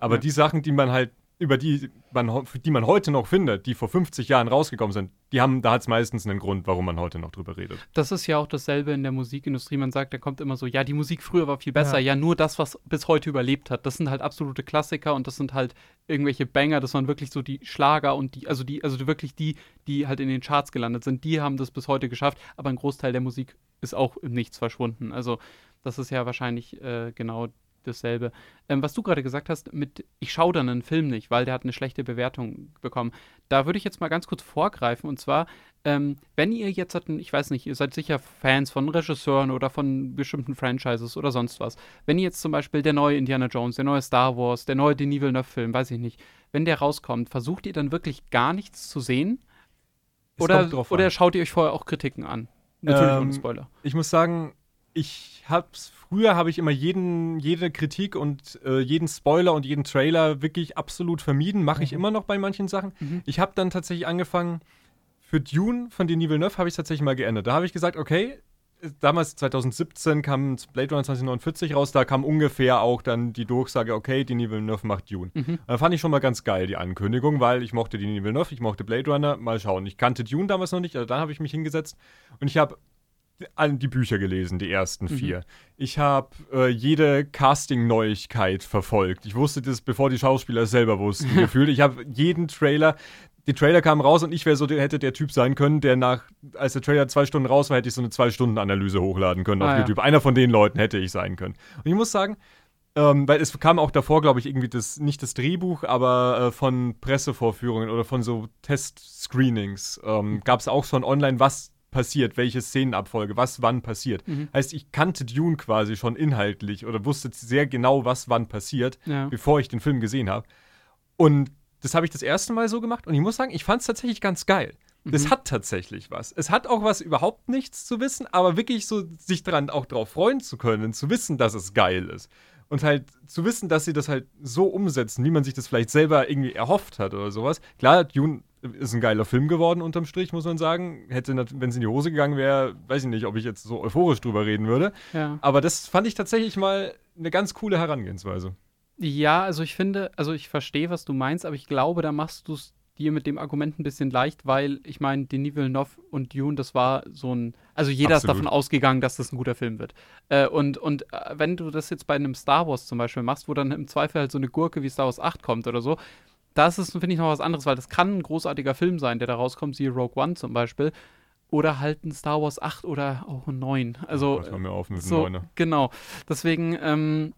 Aber die Sachen, die man halt, über die man, die man heute noch findet, die vor 50 Jahren rausgekommen sind, die haben, da hat es meistens einen Grund, warum man heute noch drüber redet. Das ist ja auch dasselbe in der Musikindustrie. Man sagt, da kommt immer so, ja, die Musik früher war viel besser. Ja. ja, nur das, was bis heute überlebt hat. Das sind halt absolute Klassiker und das sind halt irgendwelche Banger. Das waren wirklich so die Schlager und die, also die, also wirklich die, die halt in den Charts gelandet sind. Die haben das bis heute geschafft. Aber ein Großteil der Musik ist auch im Nichts verschwunden. Also das ist ja wahrscheinlich äh, genau dasselbe. Ähm, was du gerade gesagt hast, mit ich schaue dann einen Film nicht, weil der hat eine schlechte Bewertung bekommen. Da würde ich jetzt mal ganz kurz vorgreifen und zwar, ähm, wenn ihr jetzt, hatten, ich weiß nicht, ihr seid sicher Fans von Regisseuren oder von bestimmten Franchises oder sonst was. Wenn ihr jetzt zum Beispiel der neue Indiana Jones, der neue Star Wars, der neue Denis Villeneuve-Film, weiß ich nicht, wenn der rauskommt, versucht ihr dann wirklich gar nichts zu sehen? oder, oder schaut ihr euch vorher auch Kritiken an? Natürlich ähm, ohne Spoiler. Ich muss sagen, ich hab's früher habe ich immer jeden, jede Kritik und äh, jeden Spoiler und jeden Trailer wirklich absolut vermieden. Mache ich mhm. immer noch bei manchen Sachen. Mhm. Ich habe dann tatsächlich angefangen, für Dune von Denis Villeneuve habe ich tatsächlich mal geändert. Da habe ich gesagt, okay, damals 2017 kam Blade Runner 2049 raus, da kam ungefähr auch dann die Durchsage, okay, Denis Villeneuve macht Dune. Mhm. Da fand ich schon mal ganz geil, die Ankündigung, weil ich mochte Denis Villeneuve, ich mochte Blade Runner, mal schauen. Ich kannte Dune damals noch nicht, also dann habe ich mich hingesetzt und ich habe die Bücher gelesen, die ersten mhm. vier. Ich habe äh, jede Casting-Neuigkeit verfolgt. Ich wusste das, bevor die Schauspieler es selber wussten, gefühlt. Ich habe jeden Trailer, die Trailer kamen raus und ich wäre so, hätte der Typ sein können, der nach, als der Trailer zwei Stunden raus war, hätte ich so eine Zwei-Stunden-Analyse hochladen können ah, auf YouTube. Ja. Einer von den Leuten hätte ich sein können. Und ich muss sagen, ähm, weil es kam auch davor, glaube ich, irgendwie das, nicht das Drehbuch, aber äh, von Pressevorführungen oder von so Test-Screenings ähm, mhm. gab es auch schon online, was passiert, welche Szenenabfolge, was wann passiert. Mhm. Heißt, ich kannte Dune quasi schon inhaltlich oder wusste sehr genau, was wann passiert, ja. bevor ich den Film gesehen habe. Und das habe ich das erste Mal so gemacht und ich muss sagen, ich fand es tatsächlich ganz geil. Mhm. Das hat tatsächlich was. Es hat auch was, überhaupt nichts zu wissen, aber wirklich so sich daran auch drauf freuen zu können, zu wissen, dass es geil ist. Und halt zu wissen, dass sie das halt so umsetzen, wie man sich das vielleicht selber irgendwie erhofft hat oder sowas. Klar, Dune ist ein geiler Film geworden unterm Strich, muss man sagen. Hätte, wenn es in die Hose gegangen wäre, weiß ich nicht, ob ich jetzt so euphorisch drüber reden würde. Ja. Aber das fand ich tatsächlich mal eine ganz coole Herangehensweise. Ja, also ich finde, also ich verstehe, was du meinst, aber ich glaube, da machst du es dir mit dem Argument ein bisschen leicht, weil ich meine, Denis Villeneuve und Dune, das war so ein, also jeder Absolut. ist davon ausgegangen, dass das ein guter Film wird. Äh, und und äh, wenn du das jetzt bei einem Star Wars zum Beispiel machst, wo dann im Zweifel halt so eine Gurke wie Star Wars 8 kommt oder so, das ist, finde ich, noch was anderes, weil das kann ein großartiger Film sein, der da rauskommt, wie Rogue One zum Beispiel. Oder halt ein Star Wars 8 oder auch ein 9. Also, das mir auf mit so, 9. Genau. Deswegen, ähm,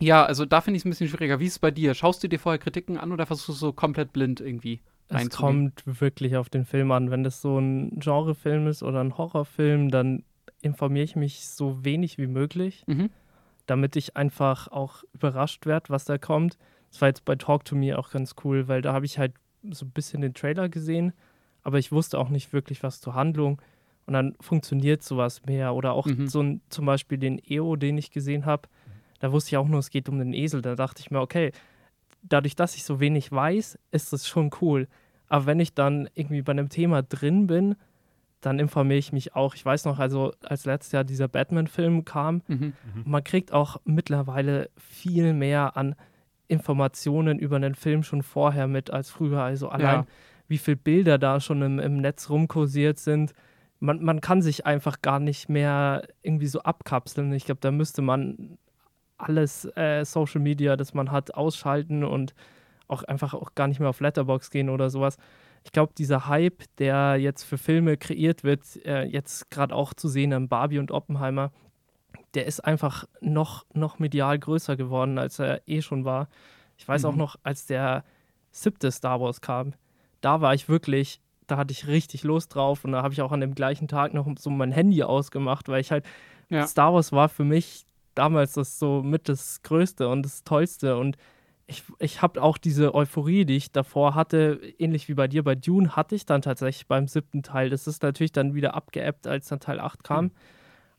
ja, also da finde ich es ein bisschen schwieriger. Wie ist es bei dir? Schaust du dir vorher Kritiken an oder versuchst du so komplett blind irgendwie? Es kommt wirklich auf den Film an. Wenn das so ein Genrefilm ist oder ein Horrorfilm, dann informiere ich mich so wenig wie möglich, mhm. damit ich einfach auch überrascht werde, was da kommt. Das war jetzt bei Talk to Me auch ganz cool, weil da habe ich halt so ein bisschen den Trailer gesehen, aber ich wusste auch nicht wirklich was zur Handlung. Und dann funktioniert sowas mehr. Oder auch mhm. so ein, zum Beispiel den EO, den ich gesehen habe. Da wusste ich auch nur, es geht um den Esel. Da dachte ich mir, okay, dadurch, dass ich so wenig weiß, ist das schon cool. Aber wenn ich dann irgendwie bei einem Thema drin bin, dann informiere ich mich auch. Ich weiß noch, also als letztes Jahr dieser Batman-Film kam, mhm. mhm. man kriegt auch mittlerweile viel mehr an Informationen über einen Film schon vorher mit als früher. Also allein, ja. wie viele Bilder da schon im, im Netz rumkursiert sind. Man, man kann sich einfach gar nicht mehr irgendwie so abkapseln. Ich glaube, da müsste man alles äh, Social Media, das man hat, ausschalten und auch einfach auch gar nicht mehr auf Letterbox gehen oder sowas. Ich glaube, dieser Hype, der jetzt für Filme kreiert wird, äh, jetzt gerade auch zu sehen an Barbie und Oppenheimer, der ist einfach noch, noch medial größer geworden, als er eh schon war. Ich weiß mhm. auch noch, als der siebte Star Wars kam, da war ich wirklich, da hatte ich richtig Lust drauf und da habe ich auch an dem gleichen Tag noch so mein Handy ausgemacht, weil ich halt, ja. Star Wars war für mich damals das so mit das Größte und das Tollste und ich, ich habe auch diese Euphorie, die ich davor hatte, ähnlich wie bei dir bei Dune, hatte ich dann tatsächlich beim siebten Teil. Das ist natürlich dann wieder abgeebbt, als dann Teil 8 kam. Mhm.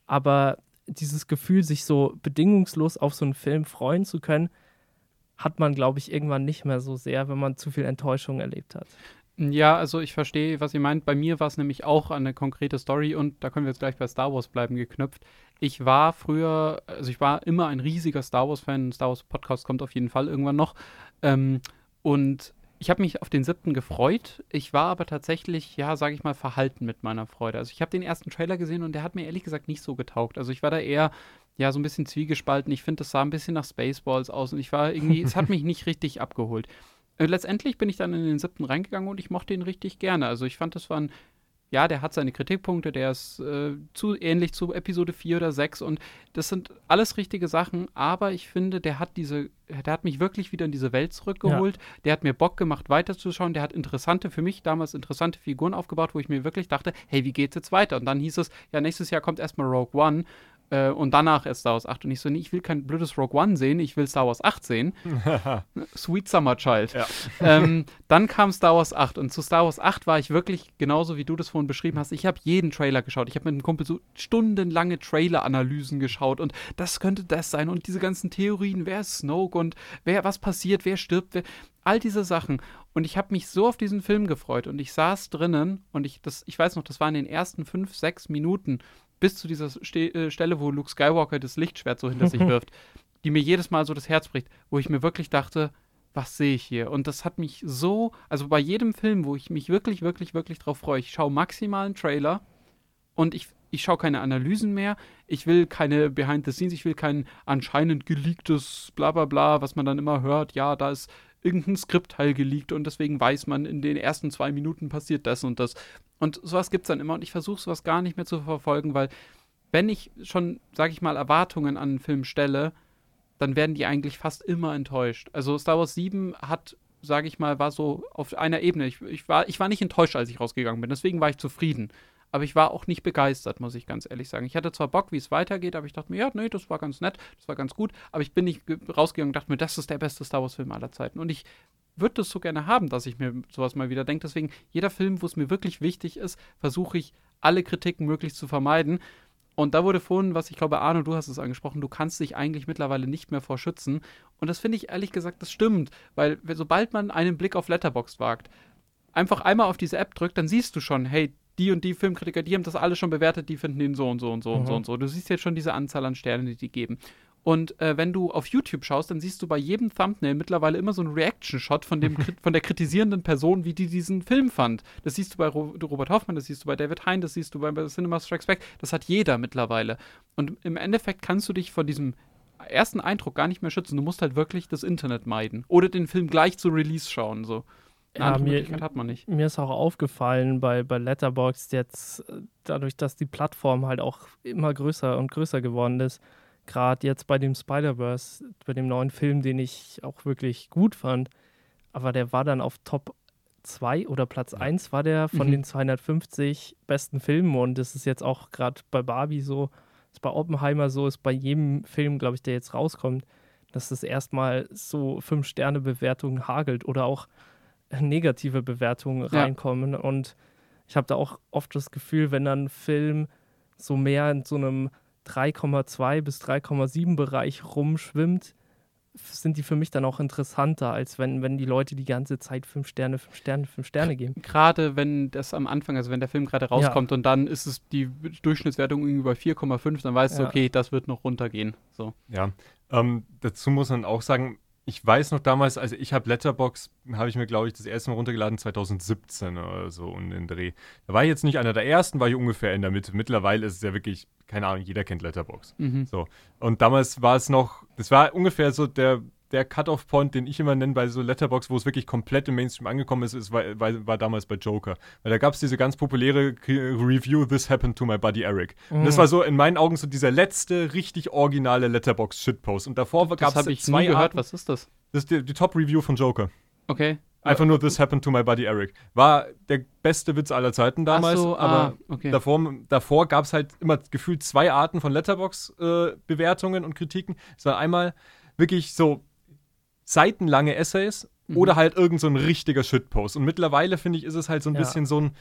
Aber dieses Gefühl, sich so bedingungslos auf so einen Film freuen zu können, hat man, glaube ich, irgendwann nicht mehr so sehr, wenn man zu viel Enttäuschung erlebt hat. Ja, also ich verstehe, was ihr meint. Bei mir war es nämlich auch eine konkrete Story und da können wir jetzt gleich bei Star Wars bleiben geknüpft. Ich war früher, also ich war immer ein riesiger Star Wars-Fan. Star Wars Podcast kommt auf jeden Fall irgendwann noch. Ähm, und Ich habe mich auf den siebten gefreut. Ich war aber tatsächlich, ja, sage ich mal, verhalten mit meiner Freude. Also ich habe den ersten Trailer gesehen und der hat mir ehrlich gesagt nicht so getaugt. Also ich war da eher, ja, so ein bisschen zwiegespalten. Ich finde, das sah ein bisschen nach Spaceballs aus und ich war irgendwie, es hat mich nicht richtig abgeholt. Äh, letztendlich bin ich dann in den siebten reingegangen und ich mochte ihn richtig gerne. Also ich fand, das war ein ja, der hat seine Kritikpunkte, der ist äh, zu ähnlich zu Episode 4 oder 6 und das sind alles richtige Sachen, aber ich finde, der hat diese, der hat mich wirklich wieder in diese Welt zurückgeholt. Ja. Der hat mir Bock gemacht, weiterzuschauen. Der hat interessante, für mich damals interessante Figuren aufgebaut, wo ich mir wirklich dachte, hey, wie geht's jetzt weiter? Und dann hieß es, ja, nächstes Jahr kommt erstmal Rogue One äh, und danach erst Star Wars 8. Und ich so, nee, ich will kein blödes Rogue One sehen, ich will Star Wars 8 sehen. Sweet Summer Child. Ja. Ähm, dann kam Star Wars 8 und zu Star Wars 8 war ich wirklich genauso, wie du das vorhin beschrieben hast. Ich habe jeden Trailer geschaut. Ich habe mit einem Kumpel so stundenlange Trailer-Analysen geschaut und das könnte das sein und diese ganzen Theorien, wer ist Snoke und wer, was passiert, wer stirbt, wer, all diese Sachen. Und ich habe mich so auf diesen Film gefreut und ich saß drinnen und ich, das, ich weiß noch, das war in den ersten fünf, sechs Minuten bis zu dieser Ste äh, Stelle, wo Luke Skywalker das Lichtschwert so hinter sich wirft, die mir jedes Mal so das Herz bricht, wo ich mir wirklich dachte, was sehe ich hier? Und das hat mich so, also bei jedem Film, wo ich mich wirklich, wirklich, wirklich drauf freue, ich schaue maximal einen Trailer und ich, ich schaue keine Analysen mehr, ich will keine Behind the Scenes, ich will kein anscheinend geleaktes Blablabla, bla, bla, was man dann immer hört, ja, da ist irgendein Skriptteil geleakt und deswegen weiß man, in den ersten zwei Minuten passiert das und das. Und sowas gibt es dann immer und ich versuche sowas gar nicht mehr zu verfolgen, weil wenn ich schon, sage ich mal, Erwartungen an einen Film stelle, dann werden die eigentlich fast immer enttäuscht. Also Star Wars 7 hat, sage ich mal, war so auf einer Ebene. Ich, ich, war, ich war nicht enttäuscht, als ich rausgegangen bin, deswegen war ich zufrieden. Aber ich war auch nicht begeistert, muss ich ganz ehrlich sagen. Ich hatte zwar Bock, wie es weitergeht, aber ich dachte mir, ja, nee, das war ganz nett, das war ganz gut. Aber ich bin nicht rausgegangen und dachte mir, das ist der beste Star Wars-Film aller Zeiten. Und ich würde das so gerne haben, dass ich mir sowas mal wieder denke. Deswegen, jeder Film, wo es mir wirklich wichtig ist, versuche ich, alle Kritiken möglichst zu vermeiden. Und da wurde vorhin, was ich glaube, Arno, du hast es angesprochen, du kannst dich eigentlich mittlerweile nicht mehr vor schützen. Und das finde ich ehrlich gesagt, das stimmt. Weil sobald man einen Blick auf Letterboxd wagt, einfach einmal auf diese App drückt, dann siehst du schon, hey, die und die Filmkritiker, die haben das alle schon bewertet, die finden ihn so und so und so mhm. und so und so. Du siehst jetzt schon diese Anzahl an Sternen, die die geben. Und äh, wenn du auf YouTube schaust, dann siehst du bei jedem Thumbnail mittlerweile immer so einen Reaction-Shot von, von der kritisierenden Person, wie die diesen Film fand. Das siehst du bei Ro Robert Hoffmann, das siehst du bei David Hein, das siehst du bei, bei Cinema Strikes Back. Das hat jeder mittlerweile. Und im Endeffekt kannst du dich von diesem ersten Eindruck gar nicht mehr schützen. Du musst halt wirklich das Internet meiden. Oder den Film gleich zu Release schauen. So. Ja, mir, hat man nicht. Mir ist auch aufgefallen bei, bei Letterboxd jetzt, äh, dadurch, dass die Plattform halt auch immer größer und größer geworden ist, gerade jetzt bei dem Spider-Verse, bei dem neuen Film, den ich auch wirklich gut fand, aber der war dann auf Top 2 oder Platz 1 war der von mhm. den 250 besten Filmen und das ist jetzt auch gerade bei Barbie so, ist bei Oppenheimer so, ist bei jedem Film, glaube ich, der jetzt rauskommt, dass es erstmal so 5-Sterne-Bewertungen hagelt oder auch negative Bewertungen reinkommen. Ja. Und ich habe da auch oft das Gefühl, wenn dann ein Film so mehr in so einem 3,2 bis 3,7 Bereich rumschwimmt, sind die für mich dann auch interessanter, als wenn, wenn die Leute die ganze Zeit fünf Sterne, fünf Sterne, fünf Sterne geben. Gerade wenn das am Anfang, also wenn der Film gerade rauskommt ja. und dann ist es die Durchschnittswertung irgendwie bei 4,5, dann weißt ja. du, okay, das wird noch runtergehen. So. Ja, ähm, dazu muss man auch sagen, ich weiß noch damals, also ich habe Letterbox, habe ich mir, glaube ich, das erste Mal runtergeladen 2017 oder so und den Dreh. Da war ich jetzt nicht einer der ersten, war ich ungefähr in der Mitte. Mittlerweile ist es ja wirklich, keine Ahnung, jeder kennt Letterbox. Mhm. So. Und damals war es noch, das war ungefähr so der der Cut-Off-Point, den ich immer nenne bei so Letterbox, wo es wirklich komplett im Mainstream angekommen ist, ist war, war, war damals bei Joker. Weil da gab es diese ganz populäre Review, This Happened to My Buddy Eric. Mhm. Und das mhm. war so in meinen Augen so dieser letzte richtig originale Letterbox-Shitpost. Und davor gab es habe ich zwei nie gehört. Arten. Was ist das? Das ist die, die Top-Review von Joker. Okay. Einfach nur This Happened to My Buddy Eric. War der beste Witz aller Zeiten damals. So, aber ah, okay. davor, davor gab es halt immer gefühlt zwei Arten von Letterbox-Bewertungen äh, und Kritiken. Es war einmal wirklich so seitenlange Essays mhm. oder halt irgend so ein richtiger Shitpost. Und mittlerweile, finde ich, ist es halt so ein ja. bisschen so ein,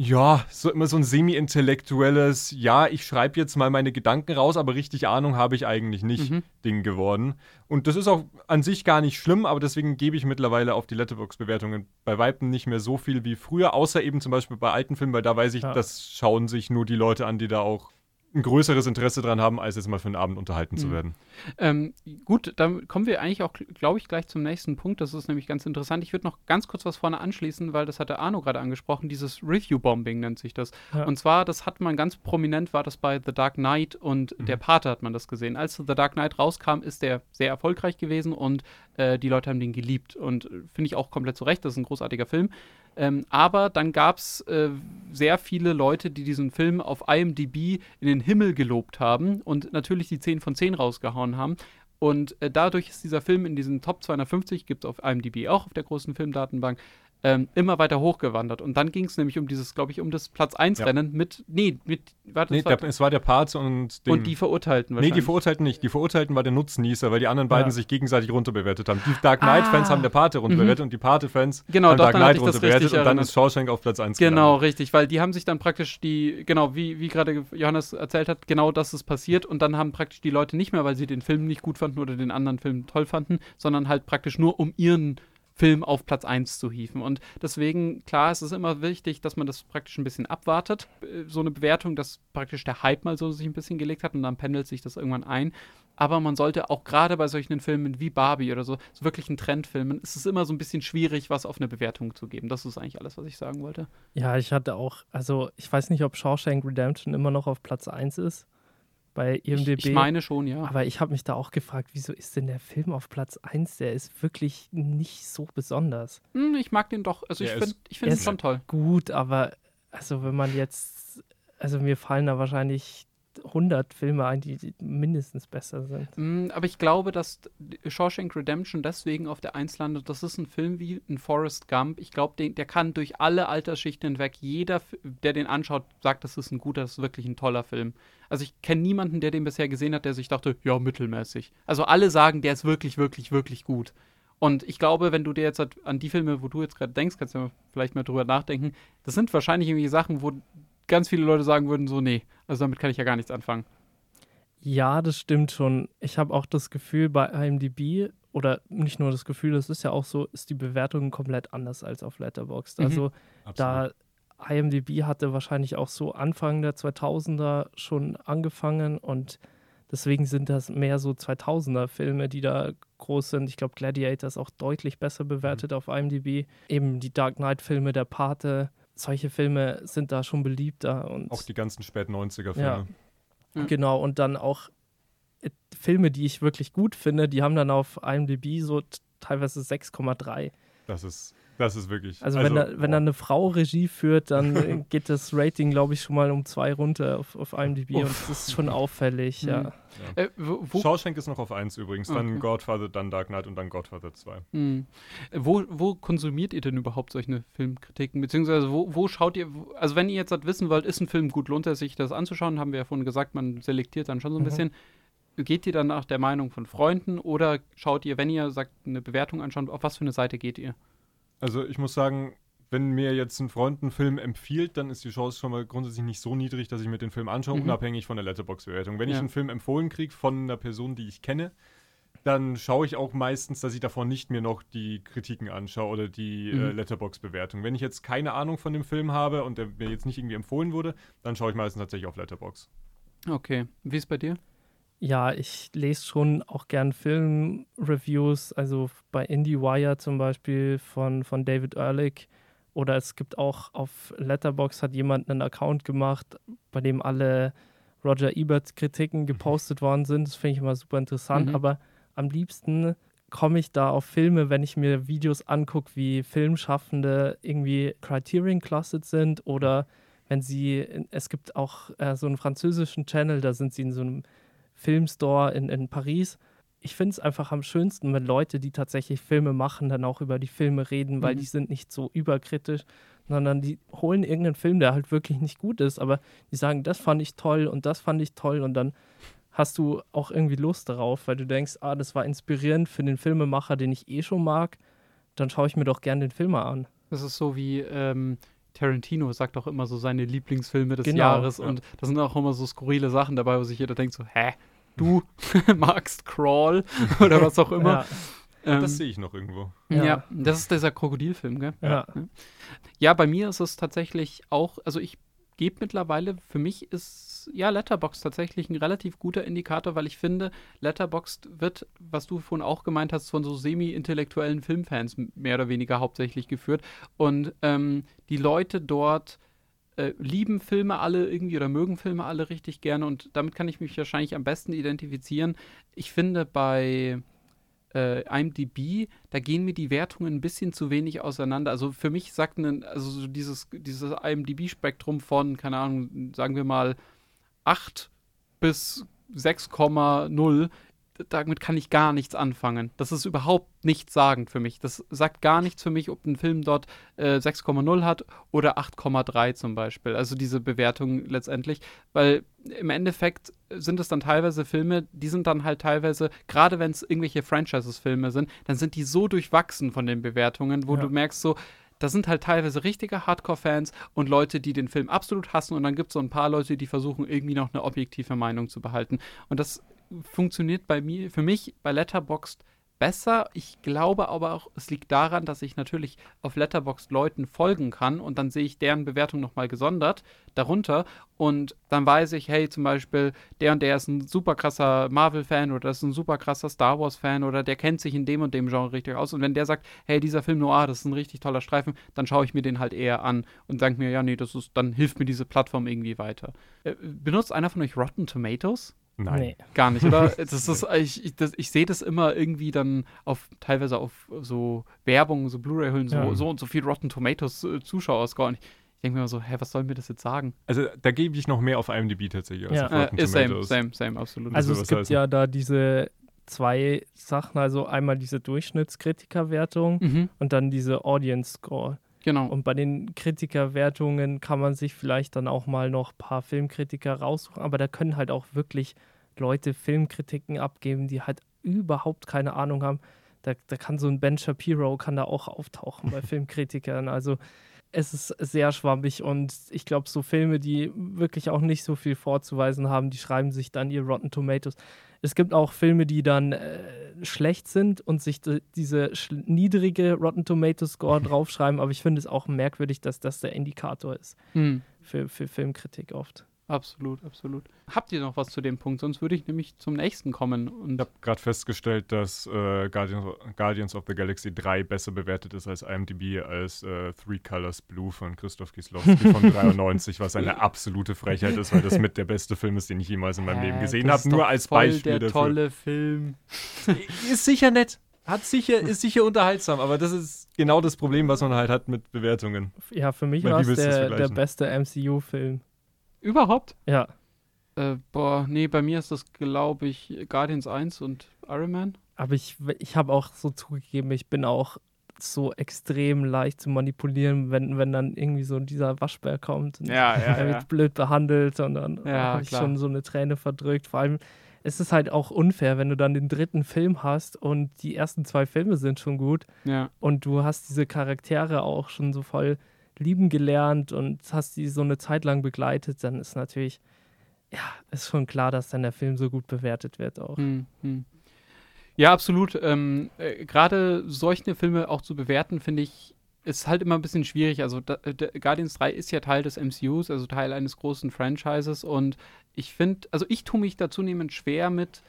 ja, so immer so ein semi-intellektuelles, ja, ich schreibe jetzt mal meine Gedanken raus, aber richtig Ahnung habe ich eigentlich nicht, mhm. Ding geworden. Und das ist auch an sich gar nicht schlimm, aber deswegen gebe ich mittlerweile auf die Letterbox-Bewertungen bei Weitem nicht mehr so viel wie früher, außer eben zum Beispiel bei alten Filmen, weil da weiß ich, ja. das schauen sich nur die Leute an, die da auch ein größeres Interesse daran haben, als jetzt mal für einen Abend unterhalten mhm. zu werden. Ähm, gut, dann kommen wir eigentlich auch, glaube ich, gleich zum nächsten Punkt. Das ist nämlich ganz interessant. Ich würde noch ganz kurz was vorne anschließen, weil das hatte Arno gerade angesprochen. Dieses Review-Bombing nennt sich das. Ja. Und zwar, das hat man ganz prominent, war das bei The Dark Knight und mhm. der Pate hat man das gesehen. Als The Dark Knight rauskam, ist der sehr erfolgreich gewesen und äh, die Leute haben den geliebt. Und äh, finde ich auch komplett zu Recht. Das ist ein großartiger Film. Ähm, aber dann gab es äh, sehr viele Leute, die diesen Film auf IMDb in den Himmel gelobt haben und natürlich die 10 von 10 rausgehauen haben. Und äh, dadurch ist dieser Film in diesen Top 250, gibt es auf IMDb auch auf der großen Filmdatenbank, ähm, immer weiter hochgewandert. Und dann ging es nämlich um dieses, glaube ich, um das Platz 1 Rennen ja. mit, nee, mit, warte, nee, der, es war der Part und dem, Und die Verurteilten wahrscheinlich. Nee, die Verurteilten nicht. Die Verurteilten war der Nutznießer, weil die anderen beiden ja. sich gegenseitig runterbewertet haben. Die Dark Knight-Fans ah. haben der Pate runterbewertet mhm. und die Pate-Fans genau, haben Dark Knight runterbewertet und dann ist Shawshank auf Platz 1 Genau, gelandet. richtig, weil die haben sich dann praktisch die, genau, wie, wie gerade Johannes erzählt hat, genau das ist passiert und dann haben praktisch die Leute nicht mehr, weil sie den Film nicht gut fanden oder den anderen Film toll fanden, sondern halt praktisch nur um ihren Film auf Platz 1 zu hieven. Und deswegen, klar, es ist immer wichtig, dass man das praktisch ein bisschen abwartet. Äh, so eine Bewertung, dass praktisch der Hype mal so sich ein bisschen gelegt hat und dann pendelt sich das irgendwann ein. Aber man sollte auch gerade bei solchen Filmen wie Barbie oder so, so wirklichen Trendfilmen, ist es immer so ein bisschen schwierig, was auf eine Bewertung zu geben. Das ist eigentlich alles, was ich sagen wollte. Ja, ich hatte auch, also ich weiß nicht, ob Shawshank Redemption immer noch auf Platz 1 ist bei IMDb. Ich, ich meine schon, ja. Aber ich habe mich da auch gefragt, wieso ist denn der Film auf Platz 1? Der ist wirklich nicht so besonders. Hm, ich mag den doch. Also der ich finde ich find es schon toll. Gut, aber also wenn man jetzt, also mir fallen da wahrscheinlich 100 Filme ein, die, die mindestens besser sind. Mm, aber ich glaube, dass Shawshank Redemption deswegen auf der 1 landet. Das ist ein Film wie ein Forrest Gump. Ich glaube, der kann durch alle Altersschichten hinweg, jeder, der den anschaut, sagt, das ist ein guter, das ist wirklich ein toller Film. Also ich kenne niemanden, der den bisher gesehen hat, der sich dachte, ja, mittelmäßig. Also alle sagen, der ist wirklich, wirklich, wirklich gut. Und ich glaube, wenn du dir jetzt an die Filme, wo du jetzt gerade denkst, kannst du vielleicht mal drüber nachdenken, das sind wahrscheinlich irgendwie Sachen, wo ganz viele Leute sagen würden, so, nee, also damit kann ich ja gar nichts anfangen. Ja, das stimmt schon. Ich habe auch das Gefühl bei IMDb, oder nicht nur das Gefühl, das ist ja auch so, ist die Bewertung komplett anders als auf Letterboxd. Mhm. Also da IMDb hatte wahrscheinlich auch so Anfang der 2000er schon angefangen und deswegen sind das mehr so 2000er Filme, die da groß sind. Ich glaube, Gladiator ist auch deutlich besser bewertet mhm. auf IMDb. Eben die Dark Knight Filme, Der Pate, solche Filme sind da schon beliebter. Und auch die ganzen spät 90er Filme. Ja, genau, und dann auch äh, Filme, die ich wirklich gut finde, die haben dann auf IMDb so teilweise 6,3. Das ist das ist wirklich. Also, also wenn, da, wenn da eine Frau Regie führt, dann geht das Rating, glaube ich, schon mal um zwei runter auf, auf IMDb Uff. und das ist schon auffällig, mhm. ja. ja. Äh, wo, wo? Shawshank ist noch auf 1 übrigens, dann okay. Godfather, dann Dark Knight und dann Godfather 2. Mhm. Wo, wo konsumiert ihr denn überhaupt solche Filmkritiken? Beziehungsweise wo, wo schaut ihr, also wenn ihr jetzt halt wissen wollt, ist ein Film gut, lohnt es sich das anzuschauen, haben wir ja vorhin gesagt, man selektiert dann schon so ein mhm. bisschen geht ihr dann nach der Meinung von Freunden oder schaut ihr, wenn ihr sagt, eine Bewertung anschaut, auf was für eine Seite geht ihr? Also ich muss sagen, wenn mir jetzt ein Freund einen Film empfiehlt, dann ist die Chance schon mal grundsätzlich nicht so niedrig, dass ich mir den Film anschaue, mhm. unabhängig von der Letterbox-Bewertung. Wenn ja. ich einen Film empfohlen kriege von einer Person, die ich kenne, dann schaue ich auch meistens, dass ich davon nicht mir noch die Kritiken anschaue oder die äh, mhm. äh, Letterbox-Bewertung. Wenn ich jetzt keine Ahnung von dem Film habe und der mir jetzt nicht irgendwie empfohlen wurde, dann schaue ich meistens tatsächlich auf Letterbox. Okay. Wie ist bei dir? Ja, ich lese schon auch gern Filmreviews, also bei IndieWire zum Beispiel von, von David Ehrlich. Oder es gibt auch auf Letterbox hat jemand einen Account gemacht, bei dem alle Roger Ebert-Kritiken gepostet worden sind. Das finde ich immer super interessant. Mhm. Aber am liebsten komme ich da auf Filme, wenn ich mir Videos angucke, wie Filmschaffende irgendwie Criterion Closet sind oder wenn sie, es gibt auch äh, so einen französischen Channel, da sind sie in so einem Filmstore in, in Paris. Ich finde es einfach am schönsten, wenn Leute, die tatsächlich Filme machen, dann auch über die Filme reden, weil mhm. die sind nicht so überkritisch, sondern die holen irgendeinen Film, der halt wirklich nicht gut ist, aber die sagen, das fand ich toll und das fand ich toll und dann hast du auch irgendwie Lust darauf, weil du denkst, ah, das war inspirierend für den Filmemacher, den ich eh schon mag, dann schaue ich mir doch gern den Film an. Das ist so wie ähm, Tarantino sagt auch immer so seine Lieblingsfilme des genau, Jahres ja. und da sind auch immer so skurrile Sachen dabei, wo sich jeder denkt so, hä, du magst Crawl oder was auch immer. Ja. Ähm, das sehe ich noch irgendwo. Ja. ja. das ist dieser Krokodilfilm, gell? Ja. ja. bei mir ist es tatsächlich auch, also ich gebe mittlerweile, für mich ist ja Letterboxd tatsächlich ein relativ guter Indikator, weil ich finde, Letterboxd wird, was du vorhin auch gemeint hast, von so semi-intellektuellen Filmfans mehr oder weniger hauptsächlich geführt. Und ähm, die Leute dort äh, lieben Filme alle irgendwie oder mögen Filme alle richtig gerne und damit kann ich mich wahrscheinlich am besten identifizieren. Ich finde bei äh, IMDb, da gehen mir die Wertungen ein bisschen zu wenig auseinander. Also für mich sagt ein, also so dieses, dieses IMDb-Spektrum von, keine Ahnung, sagen wir mal 8 bis 6,0 damit kann ich gar nichts anfangen. Das ist überhaupt nichts sagend für mich. Das sagt gar nichts für mich, ob ein Film dort äh, 6,0 hat oder 8,3 zum Beispiel. Also diese Bewertung letztendlich, weil im Endeffekt sind es dann teilweise Filme, die sind dann halt teilweise, gerade wenn es irgendwelche Franchises-Filme sind, dann sind die so durchwachsen von den Bewertungen, wo ja. du merkst so, da sind halt teilweise richtige Hardcore-Fans und Leute, die den Film absolut hassen und dann gibt es so ein paar Leute, die versuchen irgendwie noch eine objektive Meinung zu behalten. Und das funktioniert bei mir, für mich bei Letterboxd besser. Ich glaube aber auch, es liegt daran, dass ich natürlich auf Letterboxd Leuten folgen kann und dann sehe ich deren Bewertung nochmal gesondert darunter und dann weiß ich, hey, zum Beispiel, der und der ist ein super krasser Marvel-Fan oder ist ein super krasser Star Wars-Fan oder der kennt sich in dem und dem Genre richtig aus und wenn der sagt, hey, dieser Film Noir, das ist ein richtig toller Streifen, dann schaue ich mir den halt eher an und sage mir, ja, nee, das ist, dann hilft mir diese Plattform irgendwie weiter. Äh, benutzt einer von euch Rotten Tomatoes? Nein. Nee. Gar nicht, oder? das ist, ich ich, ich sehe das immer irgendwie dann auf, teilweise auf so Werbung, so Blu-ray-Hüllen, so, ja. so und so viel Rotten Tomatoes äh, Zuschauerscore. Und ich, ich denke mir immer so, hä, was soll mir das jetzt sagen? Also da gebe ich noch mehr auf IMDb tatsächlich als ja. auf Rotten äh, Tomatoes. Same, same, same, absolut. Also es gibt ja da diese zwei Sachen, also einmal diese Durchschnittskritikerwertung mhm. und dann diese Audience Score. Genau. Und bei den Kritikerwertungen kann man sich vielleicht dann auch mal noch ein paar Filmkritiker raussuchen, aber da können halt auch wirklich Leute Filmkritiken abgeben, die halt überhaupt keine Ahnung haben. Da, da kann so ein Ben Shapiro kann da auch auftauchen bei Filmkritikern. Also es ist sehr schwammig und ich glaube, so Filme, die wirklich auch nicht so viel vorzuweisen haben, die schreiben sich dann ihr Rotten Tomatoes. Es gibt auch Filme, die dann äh, schlecht sind und sich diese niedrige Rotten Tomatoes Score draufschreiben, aber ich finde es auch merkwürdig, dass das der Indikator ist hm. für, für Filmkritik oft. Absolut, absolut. Habt ihr noch was zu dem Punkt? Sonst würde ich nämlich zum nächsten kommen. Und ich habe gerade festgestellt, dass äh, Guardians, Guardians, of the Galaxy 3 besser bewertet ist als IMDb als äh, Three Colors Blue von Christoph Kieslowski von 93, was eine absolute Frechheit ist, weil das mit der beste Film ist, den ich jemals in meinem Leben gesehen habe. Nur als Beispiel der dafür. tolle Film. ist sicher nett. Hat sicher, ist sicher unterhaltsam, aber das ist genau das Problem, was man halt hat mit Bewertungen. Ja, für mich war es der, der beste MCU-Film. Überhaupt? Ja. Äh, boah, nee, bei mir ist das, glaube ich, Guardians 1 und Iron Man. Aber ich, ich habe auch so zugegeben, ich bin auch so extrem leicht zu manipulieren, wenn, wenn dann irgendwie so dieser Waschbär kommt und ja, ja, er wird ja. blöd behandelt und dann ja, habe ich schon so eine Träne verdrückt. Vor allem ist es halt auch unfair, wenn du dann den dritten Film hast und die ersten zwei Filme sind schon gut ja. und du hast diese Charaktere auch schon so voll lieben gelernt und hast die so eine Zeit lang begleitet, dann ist natürlich, ja, ist schon klar, dass dann der Film so gut bewertet wird auch. Hm, hm. Ja, absolut. Ähm, äh, Gerade solche Filme auch zu bewerten, finde ich, ist halt immer ein bisschen schwierig. Also da, Guardians 3 ist ja Teil des MCUs, also Teil eines großen Franchises und ich finde, also ich tue mich da zunehmend schwer mit,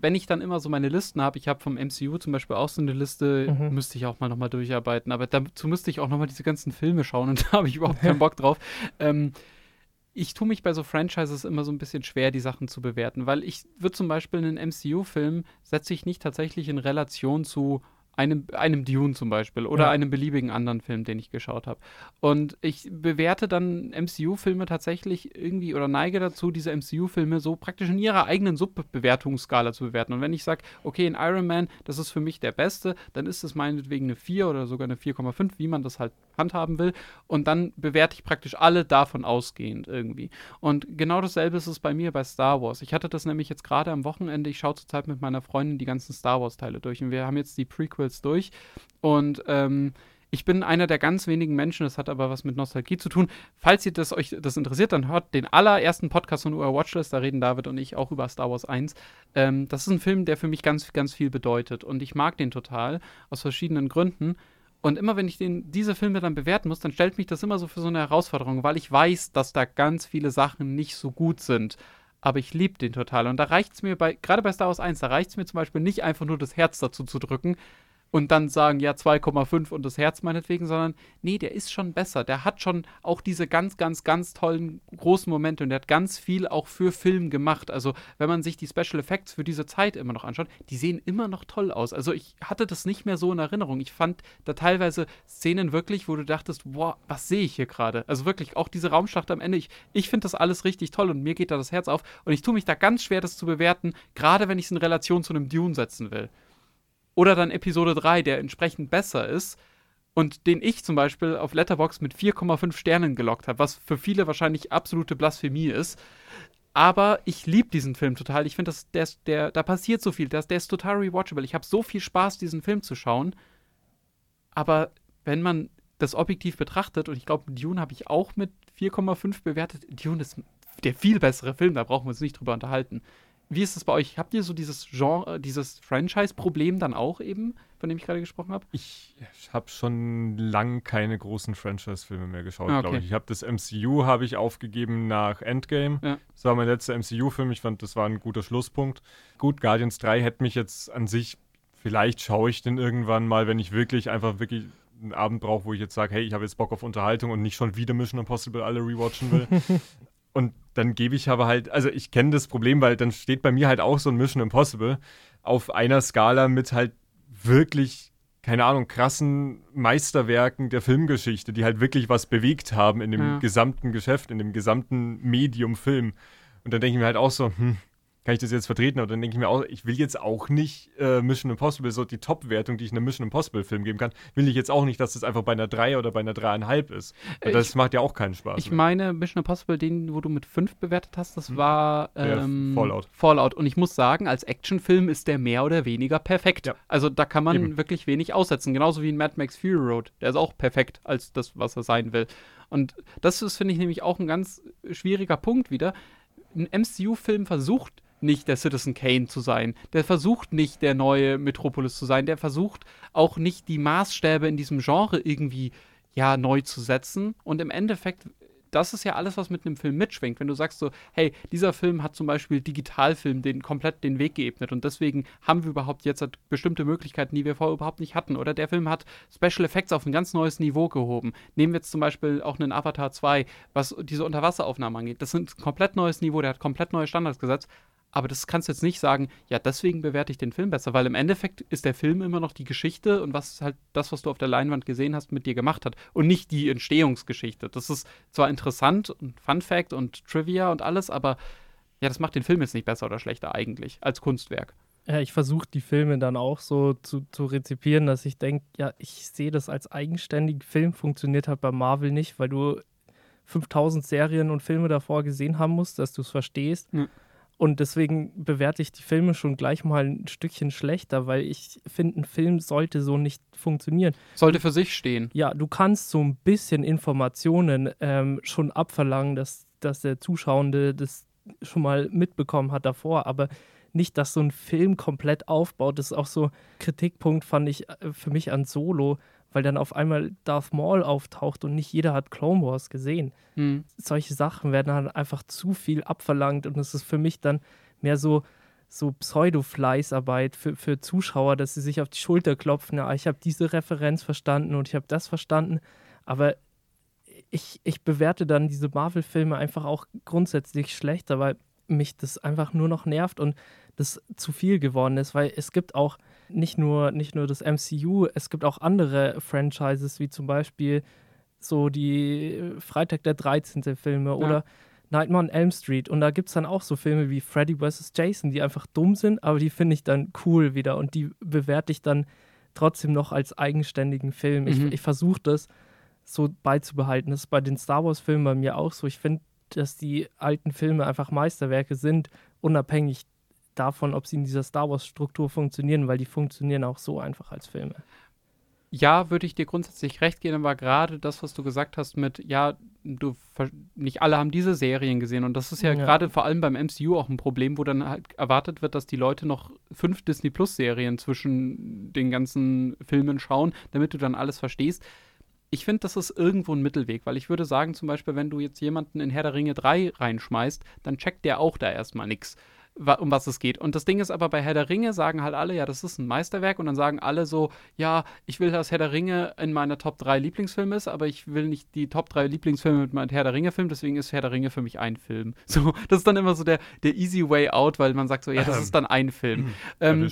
wenn ich dann immer so meine Listen habe, ich habe vom MCU zum Beispiel auch so eine Liste, mhm. müsste ich auch mal nochmal durcharbeiten, aber dazu müsste ich auch nochmal diese ganzen Filme schauen und da habe ich überhaupt keinen Bock drauf. Ähm, ich tue mich bei so Franchises immer so ein bisschen schwer, die Sachen zu bewerten, weil ich würde zum Beispiel einen MCU-Film setze ich nicht tatsächlich in Relation zu einem, einem Dune zum Beispiel oder ja. einem beliebigen anderen Film, den ich geschaut habe. Und ich bewerte dann MCU-Filme tatsächlich irgendwie oder neige dazu, diese MCU-Filme so praktisch in ihrer eigenen Subbewertungsskala zu bewerten. Und wenn ich sage, okay, in Iron Man, das ist für mich der Beste, dann ist es meinetwegen eine 4 oder sogar eine 4,5, wie man das halt handhaben will. Und dann bewerte ich praktisch alle davon ausgehend irgendwie. Und genau dasselbe ist es bei mir bei Star Wars. Ich hatte das nämlich jetzt gerade am Wochenende, ich schaue zurzeit mit meiner Freundin die ganzen Star Wars-Teile durch. Und wir haben jetzt die Prequel Sequels durch. Und ähm, ich bin einer der ganz wenigen Menschen, das hat aber was mit Nostalgie zu tun. Falls ihr das euch das interessiert, dann hört den allerersten Podcast von UR Watchlist, da reden David und ich auch über Star Wars 1. Ähm, das ist ein Film, der für mich ganz, ganz viel bedeutet und ich mag den total aus verschiedenen Gründen. Und immer wenn ich den, diese Filme dann bewerten muss, dann stellt mich das immer so für so eine Herausforderung, weil ich weiß, dass da ganz viele Sachen nicht so gut sind. Aber ich liebe den total. Und da reicht es mir bei, gerade bei Star Wars 1, da reicht es mir zum Beispiel nicht einfach nur das Herz dazu zu drücken, und dann sagen, ja, 2,5 und das Herz meinetwegen, sondern nee, der ist schon besser. Der hat schon auch diese ganz, ganz, ganz tollen großen Momente und der hat ganz viel auch für Film gemacht. Also, wenn man sich die Special Effects für diese Zeit immer noch anschaut, die sehen immer noch toll aus. Also, ich hatte das nicht mehr so in Erinnerung. Ich fand da teilweise Szenen wirklich, wo du dachtest, boah, was sehe ich hier gerade? Also wirklich, auch diese Raumschlacht am Ende, ich, ich finde das alles richtig toll und mir geht da das Herz auf und ich tue mich da ganz schwer, das zu bewerten, gerade wenn ich es in Relation zu einem Dune setzen will. Oder dann Episode 3, der entsprechend besser ist und den ich zum Beispiel auf Letterbox mit 4,5 Sternen gelockt habe, was für viele wahrscheinlich absolute Blasphemie ist. Aber ich liebe diesen Film total. Ich finde, der, der, da passiert so viel. Der, der ist total rewatchable. Ich habe so viel Spaß, diesen Film zu schauen. Aber wenn man das objektiv betrachtet, und ich glaube, Dune habe ich auch mit 4,5 bewertet, Dune ist der viel bessere Film, da brauchen wir uns nicht drüber unterhalten. Wie ist es bei euch? Habt ihr so dieses Genre, dieses Franchise-Problem dann auch eben, von dem ich gerade gesprochen habe? Ich habe schon lang keine großen Franchise-Filme mehr geschaut, ah, okay. glaube ich. Ich habe das MCU habe ich aufgegeben nach Endgame. Ja. Das war mein letzter MCU-Film. Ich fand, das war ein guter Schlusspunkt. Gut, Guardians 3 hätte mich jetzt an sich, vielleicht schaue ich den irgendwann mal, wenn ich wirklich einfach wirklich einen Abend brauche, wo ich jetzt sage, hey, ich habe jetzt Bock auf Unterhaltung und nicht schon wieder Mission Impossible alle rewatchen will. Und dann gebe ich aber halt, also ich kenne das Problem, weil dann steht bei mir halt auch so ein Mission Impossible auf einer Skala mit halt wirklich, keine Ahnung, krassen Meisterwerken der Filmgeschichte, die halt wirklich was bewegt haben in dem ja. gesamten Geschäft, in dem gesamten Medium Film. Und dann denke ich mir halt auch so, hm, kann ich das jetzt vertreten? Aber dann denke ich mir auch, ich will jetzt auch nicht äh, Mission Impossible, so die Top-Wertung, die ich einem Mission Impossible-Film geben kann, will ich jetzt auch nicht, dass das einfach bei einer 3 oder bei einer 3,5 ist. Weil das ich, macht ja auch keinen Spaß. Ich mehr. meine, Mission Impossible, den, wo du mit 5 bewertet hast, das hm. war ähm, Fallout. Fallout. Und ich muss sagen, als Actionfilm ist der mehr oder weniger perfekt. Ja. Also da kann man Eben. wirklich wenig aussetzen. Genauso wie in Mad Max Fury Road. Der ist auch perfekt als das, was er sein will. Und das ist, finde ich, nämlich auch ein ganz schwieriger Punkt wieder. Ein MCU-Film versucht nicht der Citizen Kane zu sein. Der versucht nicht der neue Metropolis zu sein. Der versucht auch nicht die Maßstäbe in diesem Genre irgendwie ja neu zu setzen. Und im Endeffekt das ist ja alles, was mit einem Film mitschwingt. Wenn du sagst so, hey, dieser Film hat zum Beispiel Digitalfilm den komplett den Weg geebnet und deswegen haben wir überhaupt jetzt halt bestimmte Möglichkeiten, die wir vorher überhaupt nicht hatten. Oder der Film hat Special Effects auf ein ganz neues Niveau gehoben. Nehmen wir jetzt zum Beispiel auch einen Avatar 2, was diese Unterwasseraufnahmen angeht. Das ist ein komplett neues Niveau, der hat komplett neue Standards gesetzt. Aber das kannst du jetzt nicht sagen, ja, deswegen bewerte ich den Film besser, weil im Endeffekt ist der Film immer noch die Geschichte und was halt das, was du auf der Leinwand gesehen hast, mit dir gemacht hat und nicht die Entstehungsgeschichte. Das ist zwar interessant und Fun Fact und Trivia und alles, aber ja, das macht den Film jetzt nicht besser oder schlechter eigentlich als Kunstwerk. Ja, ich versuche die Filme dann auch so zu, zu rezipieren, dass ich denke, ja, ich sehe das als eigenständigen Film, funktioniert halt bei Marvel nicht, weil du 5000 Serien und Filme davor gesehen haben musst, dass du es verstehst. Ja. Und deswegen bewerte ich die Filme schon gleich mal ein Stückchen schlechter, weil ich finde, ein Film sollte so nicht funktionieren. Sollte für sich stehen. Ja, du kannst so ein bisschen Informationen ähm, schon abverlangen, dass, dass der Zuschauende das schon mal mitbekommen hat davor, aber nicht, dass so ein Film komplett aufbaut. Das ist auch so Kritikpunkt, fand ich äh, für mich an Solo weil dann auf einmal Darth Maul auftaucht und nicht jeder hat Clone Wars gesehen. Mhm. Solche Sachen werden dann einfach zu viel abverlangt und es ist für mich dann mehr so, so Pseudo-Fleißarbeit für, für Zuschauer, dass sie sich auf die Schulter klopfen. Ja, ich habe diese Referenz verstanden und ich habe das verstanden, aber ich, ich bewerte dann diese Marvel-Filme einfach auch grundsätzlich schlechter, weil mich das einfach nur noch nervt und das zu viel geworden ist, weil es gibt auch nicht nur, nicht nur das MCU, es gibt auch andere Franchises, wie zum Beispiel so die Freitag der 13. Filme ja. oder Nightmare on Elm Street. Und da gibt es dann auch so Filme wie Freddy vs. Jason, die einfach dumm sind, aber die finde ich dann cool wieder und die bewerte ich dann trotzdem noch als eigenständigen Film. Mhm. Ich, ich versuche das so beizubehalten. Das ist bei den Star Wars-Filmen bei mir auch so. Ich finde, dass die alten Filme einfach Meisterwerke sind, unabhängig davon, ob sie in dieser Star Wars-Struktur funktionieren, weil die funktionieren auch so einfach als Filme. ja, würde ich dir grundsätzlich recht geben, aber gerade das, was du gesagt hast mit, ja, du nicht alle haben diese Serien gesehen und das ist ja, ja. gerade vor allem beim MCU auch ein Problem, wo dann halt erwartet wird, dass die Leute noch fünf Disney Plus Serien zwischen den ganzen Filmen schauen, damit du dann alles verstehst. Ich finde, das ist irgendwo ein Mittelweg, weil ich würde sagen, zum Beispiel, wenn du jetzt jemanden in Herr der Ringe 3 reinschmeißt, dann checkt der auch da erstmal nichts um was es geht. Und das Ding ist aber bei Herr der Ringe sagen halt alle, ja, das ist ein Meisterwerk und dann sagen alle so, ja, ich will, dass Herr der Ringe in meiner Top 3 Lieblingsfilme ist, aber ich will nicht die Top 3 Lieblingsfilme mit meinem Herr der Ringe Film, deswegen ist Herr der Ringe für mich ein Film. So, das ist dann immer so der, der easy way out, weil man sagt so, ja, das ist dann ein Film. ähm,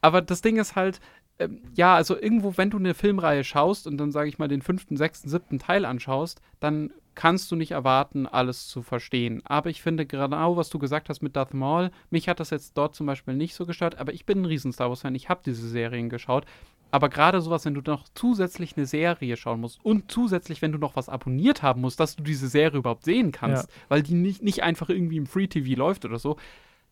aber das Ding ist halt, ähm, ja, also irgendwo, wenn du eine Filmreihe schaust und dann sage ich mal den fünften, sechsten, siebten Teil anschaust, dann kannst du nicht erwarten, alles zu verstehen. Aber ich finde genau, was du gesagt hast mit Darth Maul, mich hat das jetzt dort zum Beispiel nicht so gestört, aber ich bin ein riesen Star Wars-Fan, ich habe diese Serien geschaut. Aber gerade sowas, wenn du noch zusätzlich eine Serie schauen musst und zusätzlich, wenn du noch was abonniert haben musst, dass du diese Serie überhaupt sehen kannst, ja. weil die nicht, nicht einfach irgendwie im Free TV läuft oder so,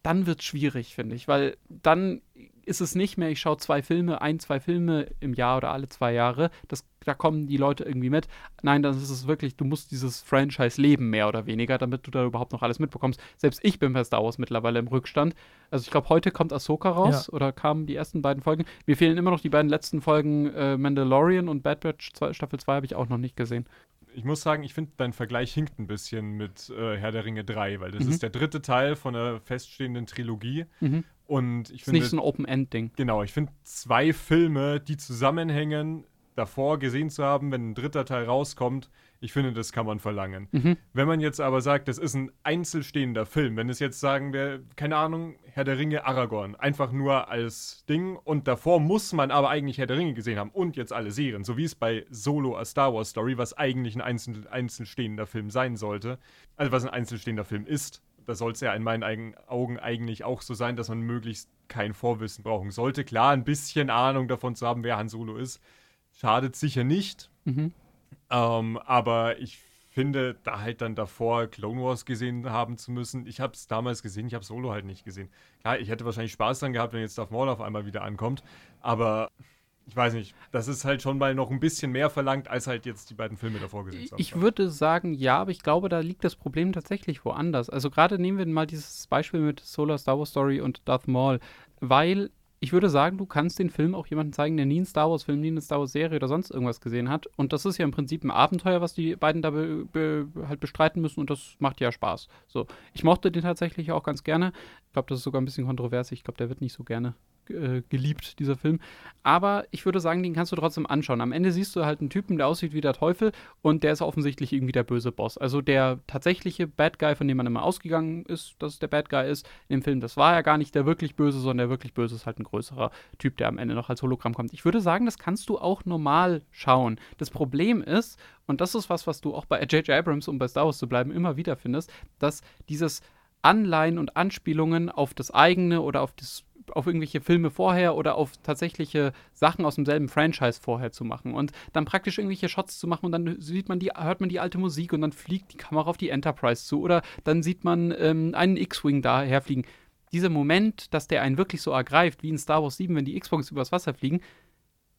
dann wird es schwierig, finde ich, weil dann ist es nicht mehr, ich schaue zwei Filme, ein, zwei Filme im Jahr oder alle zwei Jahre. Das, da kommen die Leute irgendwie mit. Nein, dann ist es wirklich, du musst dieses Franchise leben, mehr oder weniger, damit du da überhaupt noch alles mitbekommst. Selbst ich bin bei Star Wars mittlerweile im Rückstand. Also ich glaube, heute kommt Ahsoka raus ja. oder kamen die ersten beiden Folgen. Mir fehlen immer noch die beiden letzten Folgen äh, Mandalorian und Bad Batch Staffel 2 habe ich auch noch nicht gesehen ich muss sagen, ich finde, dein Vergleich hinkt ein bisschen mit äh, Herr der Ringe 3, weil das mhm. ist der dritte Teil von einer feststehenden Trilogie. Mhm. Und ich finde. Ist nicht so ein Open-End-Ding. Genau, ich finde zwei Filme, die zusammenhängen, davor gesehen zu haben, wenn ein dritter Teil rauskommt, ich finde, das kann man verlangen. Mhm. Wenn man jetzt aber sagt, das ist ein einzelstehender Film, wenn es jetzt sagen wir, keine Ahnung, Herr der Ringe Aragorn, einfach nur als Ding und davor muss man aber eigentlich Herr der Ringe gesehen haben und jetzt alle Serien, so wie es bei Solo A Star Wars Story, was eigentlich ein einzel einzelstehender Film sein sollte, also was ein einzelstehender Film ist, da soll es ja in meinen Augen eigentlich auch so sein, dass man möglichst kein Vorwissen brauchen sollte. Klar, ein bisschen Ahnung davon zu haben, wer Han Solo ist, schadet sicher nicht. Mhm. Ähm, aber ich finde, da halt dann davor Clone Wars gesehen haben zu müssen. Ich habe es damals gesehen, ich habe Solo halt nicht gesehen. Klar, ich hätte wahrscheinlich Spaß dran gehabt, wenn jetzt Darth Maul auf einmal wieder ankommt. Aber ich weiß nicht, das ist halt schon mal noch ein bisschen mehr verlangt, als halt jetzt die beiden Filme davor gesehen haben. Ich würde sagen, ja, aber ich glaube, da liegt das Problem tatsächlich woanders. Also gerade nehmen wir mal dieses Beispiel mit Solar Star Wars Story und Darth Maul, weil ich würde sagen, du kannst den Film auch jemandem zeigen, der nie einen Star Wars-Film, nie eine Star Wars-Serie oder sonst irgendwas gesehen hat. Und das ist ja im Prinzip ein Abenteuer, was die beiden da be be halt bestreiten müssen und das macht ja Spaß. So, ich mochte den tatsächlich auch ganz gerne. Ich glaube, das ist sogar ein bisschen kontrovers. Ich glaube, der wird nicht so gerne äh, geliebt, dieser Film. Aber ich würde sagen, den kannst du trotzdem anschauen. Am Ende siehst du halt einen Typen, der aussieht wie der Teufel und der ist offensichtlich irgendwie der böse Boss. Also der tatsächliche Bad Guy, von dem man immer ausgegangen ist, dass es der Bad Guy ist, in dem Film, das war ja gar nicht der wirklich böse, sondern der wirklich böse ist halt ein größerer Typ, der am Ende noch als Hologramm kommt. Ich würde sagen, das kannst du auch normal schauen. Das Problem ist, und das ist was, was du auch bei J.J. Abrams, um bei Star Wars zu bleiben, immer wieder findest, dass dieses Anleihen und Anspielungen auf das eigene oder auf das auf irgendwelche Filme vorher oder auf tatsächliche Sachen aus demselben Franchise vorher zu machen und dann praktisch irgendwelche Shots zu machen und dann sieht man die, hört man die alte Musik und dann fliegt die Kamera auf die Enterprise zu oder dann sieht man ähm, einen X-Wing daherfliegen. Dieser Moment, dass der einen wirklich so ergreift, wie in Star Wars 7, wenn die X-Wings übers Wasser fliegen,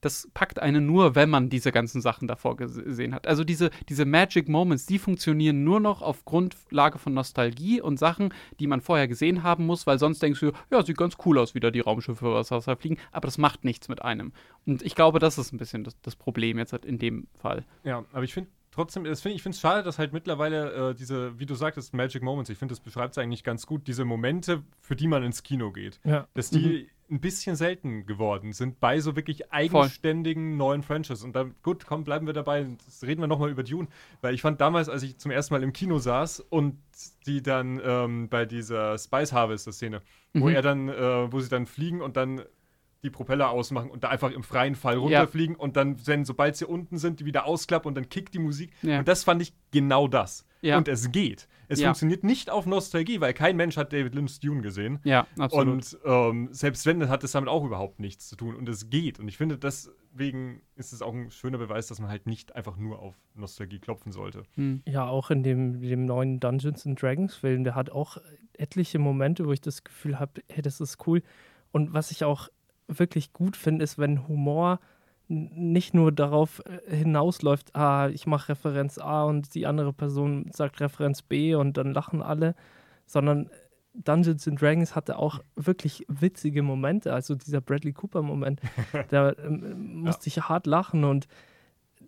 das packt einen nur, wenn man diese ganzen Sachen davor gesehen hat. Also diese, diese Magic Moments, die funktionieren nur noch auf Grundlage von Nostalgie und Sachen, die man vorher gesehen haben muss, weil sonst denkst du, ja, sieht ganz cool aus, wie da die Raumschiffe über das Wasser fliegen, aber das macht nichts mit einem. Und ich glaube, das ist ein bisschen das, das Problem jetzt in dem Fall. Ja, aber ich finde trotzdem, das find, ich finde es schade, dass halt mittlerweile äh, diese, wie du sagtest, Magic Moments, ich finde, das beschreibt es eigentlich ganz gut, diese Momente, für die man ins Kino geht. Ja. Dass die mhm ein bisschen selten geworden sind bei so wirklich eigenständigen Voll. neuen Franchises. Und dann, gut, komm, bleiben wir dabei. Jetzt reden wir nochmal über Dune. Weil ich fand damals, als ich zum ersten Mal im Kino saß und die dann ähm, bei dieser Spice Harvester-Szene, mhm. wo er dann, äh, wo sie dann fliegen und dann die Propeller ausmachen und da einfach im freien Fall runterfliegen ja. und dann, wenn, sobald sie unten sind, die wieder ausklappen und dann kickt die Musik. Ja. Und das fand ich genau das. Ja. Und es geht. Es ja. funktioniert nicht auf Nostalgie, weil kein Mensch hat David Lynch Dune gesehen. Ja, absolut. Und ähm, selbst wenn, hat es damit auch überhaupt nichts zu tun. Und es geht. Und ich finde, deswegen ist es auch ein schöner Beweis, dass man halt nicht einfach nur auf Nostalgie klopfen sollte. Hm. Ja, auch in dem, dem neuen Dungeons and Dragons Film, der hat auch etliche Momente, wo ich das Gefühl habe, hey, das ist cool. Und was ich auch wirklich gut finde, ist, wenn Humor nicht nur darauf äh, hinausläuft, ah, ich mache Referenz A und die andere Person sagt Referenz B und dann lachen alle, sondern Dungeons and Dragons hatte auch wirklich witzige Momente. Also dieser Bradley Cooper-Moment, da ähm, musste ja. ich hart lachen und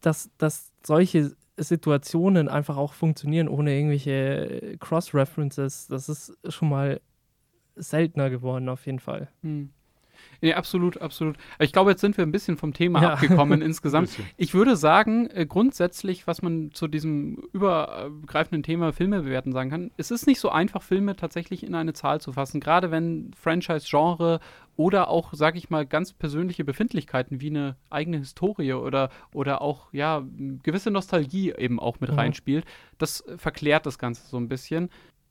dass, dass solche Situationen einfach auch funktionieren ohne irgendwelche Cross-References, das ist schon mal seltener geworden auf jeden Fall. Hm. Nee, absolut, absolut. Ich glaube, jetzt sind wir ein bisschen vom Thema ja. abgekommen insgesamt. Ich würde sagen, äh, grundsätzlich, was man zu diesem übergreifenden Thema Filme bewerten sagen kann, es ist nicht so einfach, Filme tatsächlich in eine Zahl zu fassen. Gerade wenn Franchise-Genre oder auch, sage ich mal, ganz persönliche Befindlichkeiten wie eine eigene Historie oder, oder auch, ja, gewisse Nostalgie eben auch mit mhm. reinspielt. Das verklärt das Ganze so ein bisschen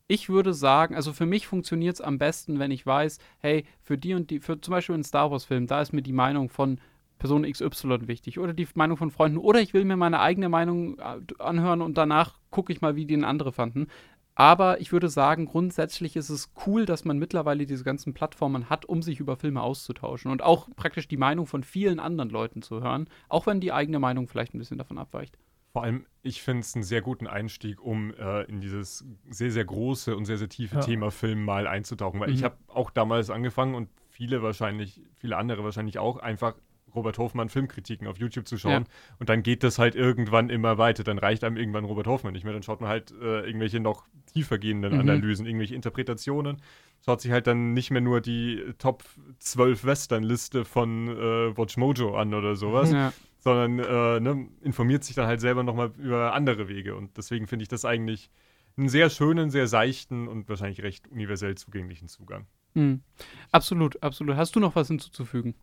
ich würde sagen, also für mich funktioniert es am besten, wenn ich weiß, hey, für die und die, für zum Beispiel einen Star Wars-Film, da ist mir die Meinung von Person XY wichtig oder die Meinung von Freunden oder ich will mir meine eigene Meinung äh, anhören und danach gucke ich mal, wie die den andere fanden. Aber ich würde sagen, grundsätzlich ist es cool, dass man mittlerweile diese ganzen Plattformen hat, um sich über Filme auszutauschen und auch praktisch die Meinung von vielen anderen Leuten zu hören, auch wenn die eigene Meinung vielleicht ein bisschen davon abweicht. Vor allem, ich finde es einen sehr guten Einstieg, um äh, in dieses sehr, sehr große und sehr, sehr tiefe ja. Thema Film mal einzutauchen. Weil mhm. ich habe auch damals angefangen und viele wahrscheinlich, viele andere wahrscheinlich auch, einfach Robert Hofmann Filmkritiken auf YouTube zu schauen. Ja. Und dann geht das halt irgendwann immer weiter. Dann reicht einem irgendwann Robert Hoffmann nicht mehr. Dann schaut man halt äh, irgendwelche noch tiefer gehenden mhm. Analysen, irgendwelche Interpretationen. Schaut sich halt dann nicht mehr nur die Top 12 Western-Liste von äh, Watch Mojo an oder sowas, ja sondern äh, ne, informiert sich dann halt selber nochmal über andere Wege. Und deswegen finde ich das eigentlich einen sehr schönen, sehr seichten und wahrscheinlich recht universell zugänglichen Zugang. Mhm. Absolut, absolut. Hast du noch was hinzuzufügen?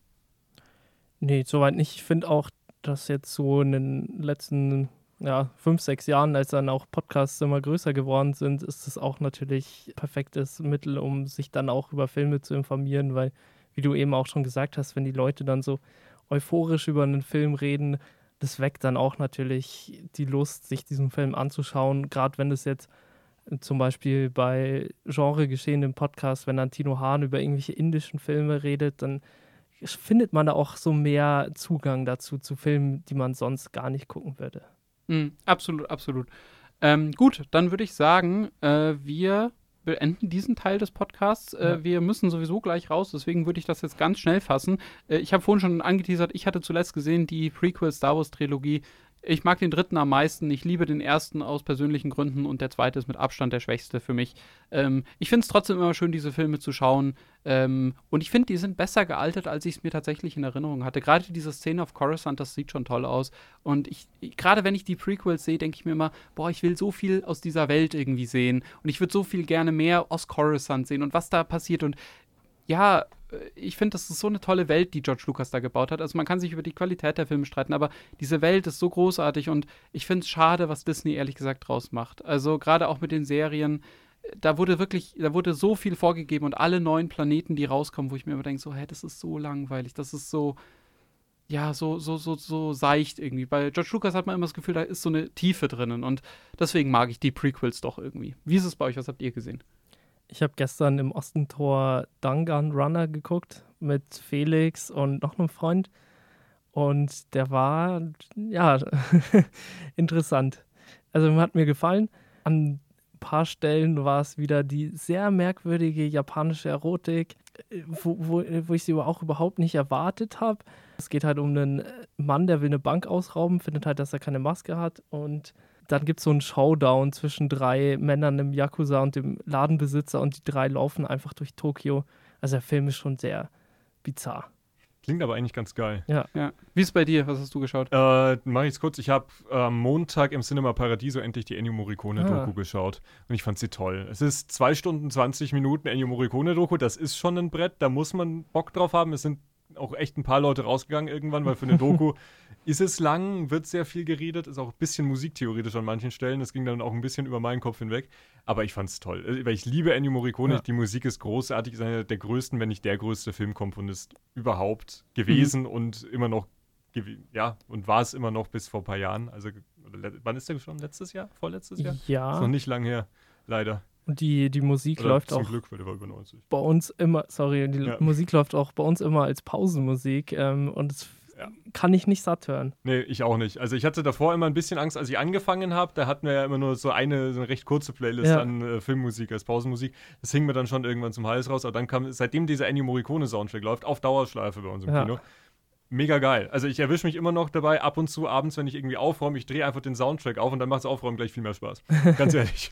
Nee, soweit nicht. Ich finde auch, dass jetzt so in den letzten ja, fünf, sechs Jahren, als dann auch Podcasts immer größer geworden sind, ist es auch natürlich perfektes Mittel, um sich dann auch über Filme zu informieren, weil, wie du eben auch schon gesagt hast, wenn die Leute dann so euphorisch über einen Film reden, das weckt dann auch natürlich die Lust, sich diesen Film anzuschauen. Gerade wenn es jetzt zum Beispiel bei Genregeschehen im Podcast, wenn dann Tino Hahn über irgendwelche indischen Filme redet, dann findet man da auch so mehr Zugang dazu zu Filmen, die man sonst gar nicht gucken würde. Mm, absolut, absolut. Ähm, gut, dann würde ich sagen, äh, wir beenden diesen Teil des Podcasts. Äh, ja. wir müssen sowieso gleich raus, deswegen würde ich das jetzt ganz schnell fassen. Äh, ich habe vorhin schon angeteasert, ich hatte zuletzt gesehen die Prequel Star Wars Trilogie ich mag den dritten am meisten. Ich liebe den ersten aus persönlichen Gründen und der zweite ist mit Abstand der schwächste für mich. Ähm, ich finde es trotzdem immer schön, diese Filme zu schauen. Ähm, und ich finde, die sind besser gealtert, als ich es mir tatsächlich in Erinnerung hatte. Gerade diese Szene auf Coruscant, das sieht schon toll aus. Und ich, gerade wenn ich die Prequels sehe, denke ich mir immer, boah, ich will so viel aus dieser Welt irgendwie sehen. Und ich würde so viel gerne mehr aus Coruscant sehen und was da passiert. Und ja, ich finde, das ist so eine tolle Welt, die George Lucas da gebaut hat. Also man kann sich über die Qualität der Filme streiten, aber diese Welt ist so großartig und ich finde es schade, was Disney ehrlich gesagt draus macht. Also gerade auch mit den Serien, da wurde wirklich, da wurde so viel vorgegeben und alle neuen Planeten, die rauskommen, wo ich mir immer denke, so, hä, das ist so langweilig, das ist so, ja, so, so, so, so seicht irgendwie. Bei George Lucas hat man immer das Gefühl, da ist so eine Tiefe drinnen und deswegen mag ich die Prequels doch irgendwie. Wie ist es bei euch? Was habt ihr gesehen? Ich habe gestern im Ostentor Dangan Runner geguckt mit Felix und noch einem Freund. Und der war, ja, interessant. Also hat mir gefallen. An ein paar Stellen war es wieder die sehr merkwürdige japanische Erotik, wo, wo, wo ich sie aber auch überhaupt nicht erwartet habe. Es geht halt um einen Mann, der will eine Bank ausrauben, findet halt, dass er keine Maske hat und dann gibt es so einen Showdown zwischen drei Männern im Yakuza und dem Ladenbesitzer und die drei laufen einfach durch Tokio. Also der Film ist schon sehr bizarr. Klingt aber eigentlich ganz geil. Ja. ja. Wie ist es bei dir? Was hast du geschaut? Äh, Mach ich es kurz. Ich habe am äh, Montag im Cinema Paradiso endlich die Ennio Morricone-Doku ah. geschaut. Und ich fand sie toll. Es ist zwei Stunden 20 Minuten Ennio Morricone-Doku. Das ist schon ein Brett. Da muss man Bock drauf haben. Es sind auch echt ein paar Leute rausgegangen irgendwann, weil für eine Doku ist es lang, wird sehr viel geredet, ist auch ein bisschen musiktheoretisch an manchen Stellen. Das ging dann auch ein bisschen über meinen Kopf hinweg. Aber ich fand es toll, äh, weil ich liebe Ennio Morricone. Ja. Die Musik ist großartig, ist einer der größten, wenn nicht der größte Filmkomponist überhaupt gewesen mhm. und immer noch, ja, und war es immer noch bis vor ein paar Jahren. Also, wann ist der schon? Letztes Jahr? Vorletztes Jahr? Ja. Ist noch nicht lang her, leider. Und die, die Musik Oder läuft zum auch. Glück, weil der war über 90. Bei uns immer, sorry, die ja. Musik läuft auch bei uns immer als Pausenmusik. Ähm, und es Ja. kann ich nicht satt hören. Nee, ich auch nicht. Also ich hatte davor immer ein bisschen Angst, als ich angefangen habe. Da hatten wir ja immer nur so eine, so eine recht kurze Playlist Ja. an äh, Filmmusik als Pausenmusik. Das hing mir dann schon irgendwann zum Hals raus. Aber dann kam, seitdem dieser Ennio Morricone Soundtrack läuft, auf Dauerschleife bei uns im Ja. Kino. Mega geil. Also ich erwische mich immer noch dabei, ab und zu abends, wenn ich irgendwie aufräume, ich drehe einfach den Soundtrack auf und dann macht das Aufräumen gleich viel mehr Spaß. Ganz ehrlich.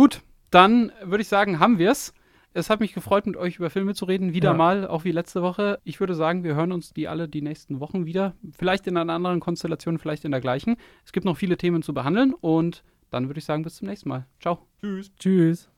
Gut, dann würde ich sagen, haben wir es. Es hat mich gefreut, mit euch über Filme zu reden. Wieder Ja. mal, auch wie letzte Woche. Ich würde sagen, wir hören uns die alle die nächsten Wochen wieder. Vielleicht in einer anderen Konstellation, vielleicht in der gleichen. Es gibt noch viele Themen zu behandeln und dann würde ich sagen, bis zum nächsten Mal. Ciao. Tschüss. Tschüss.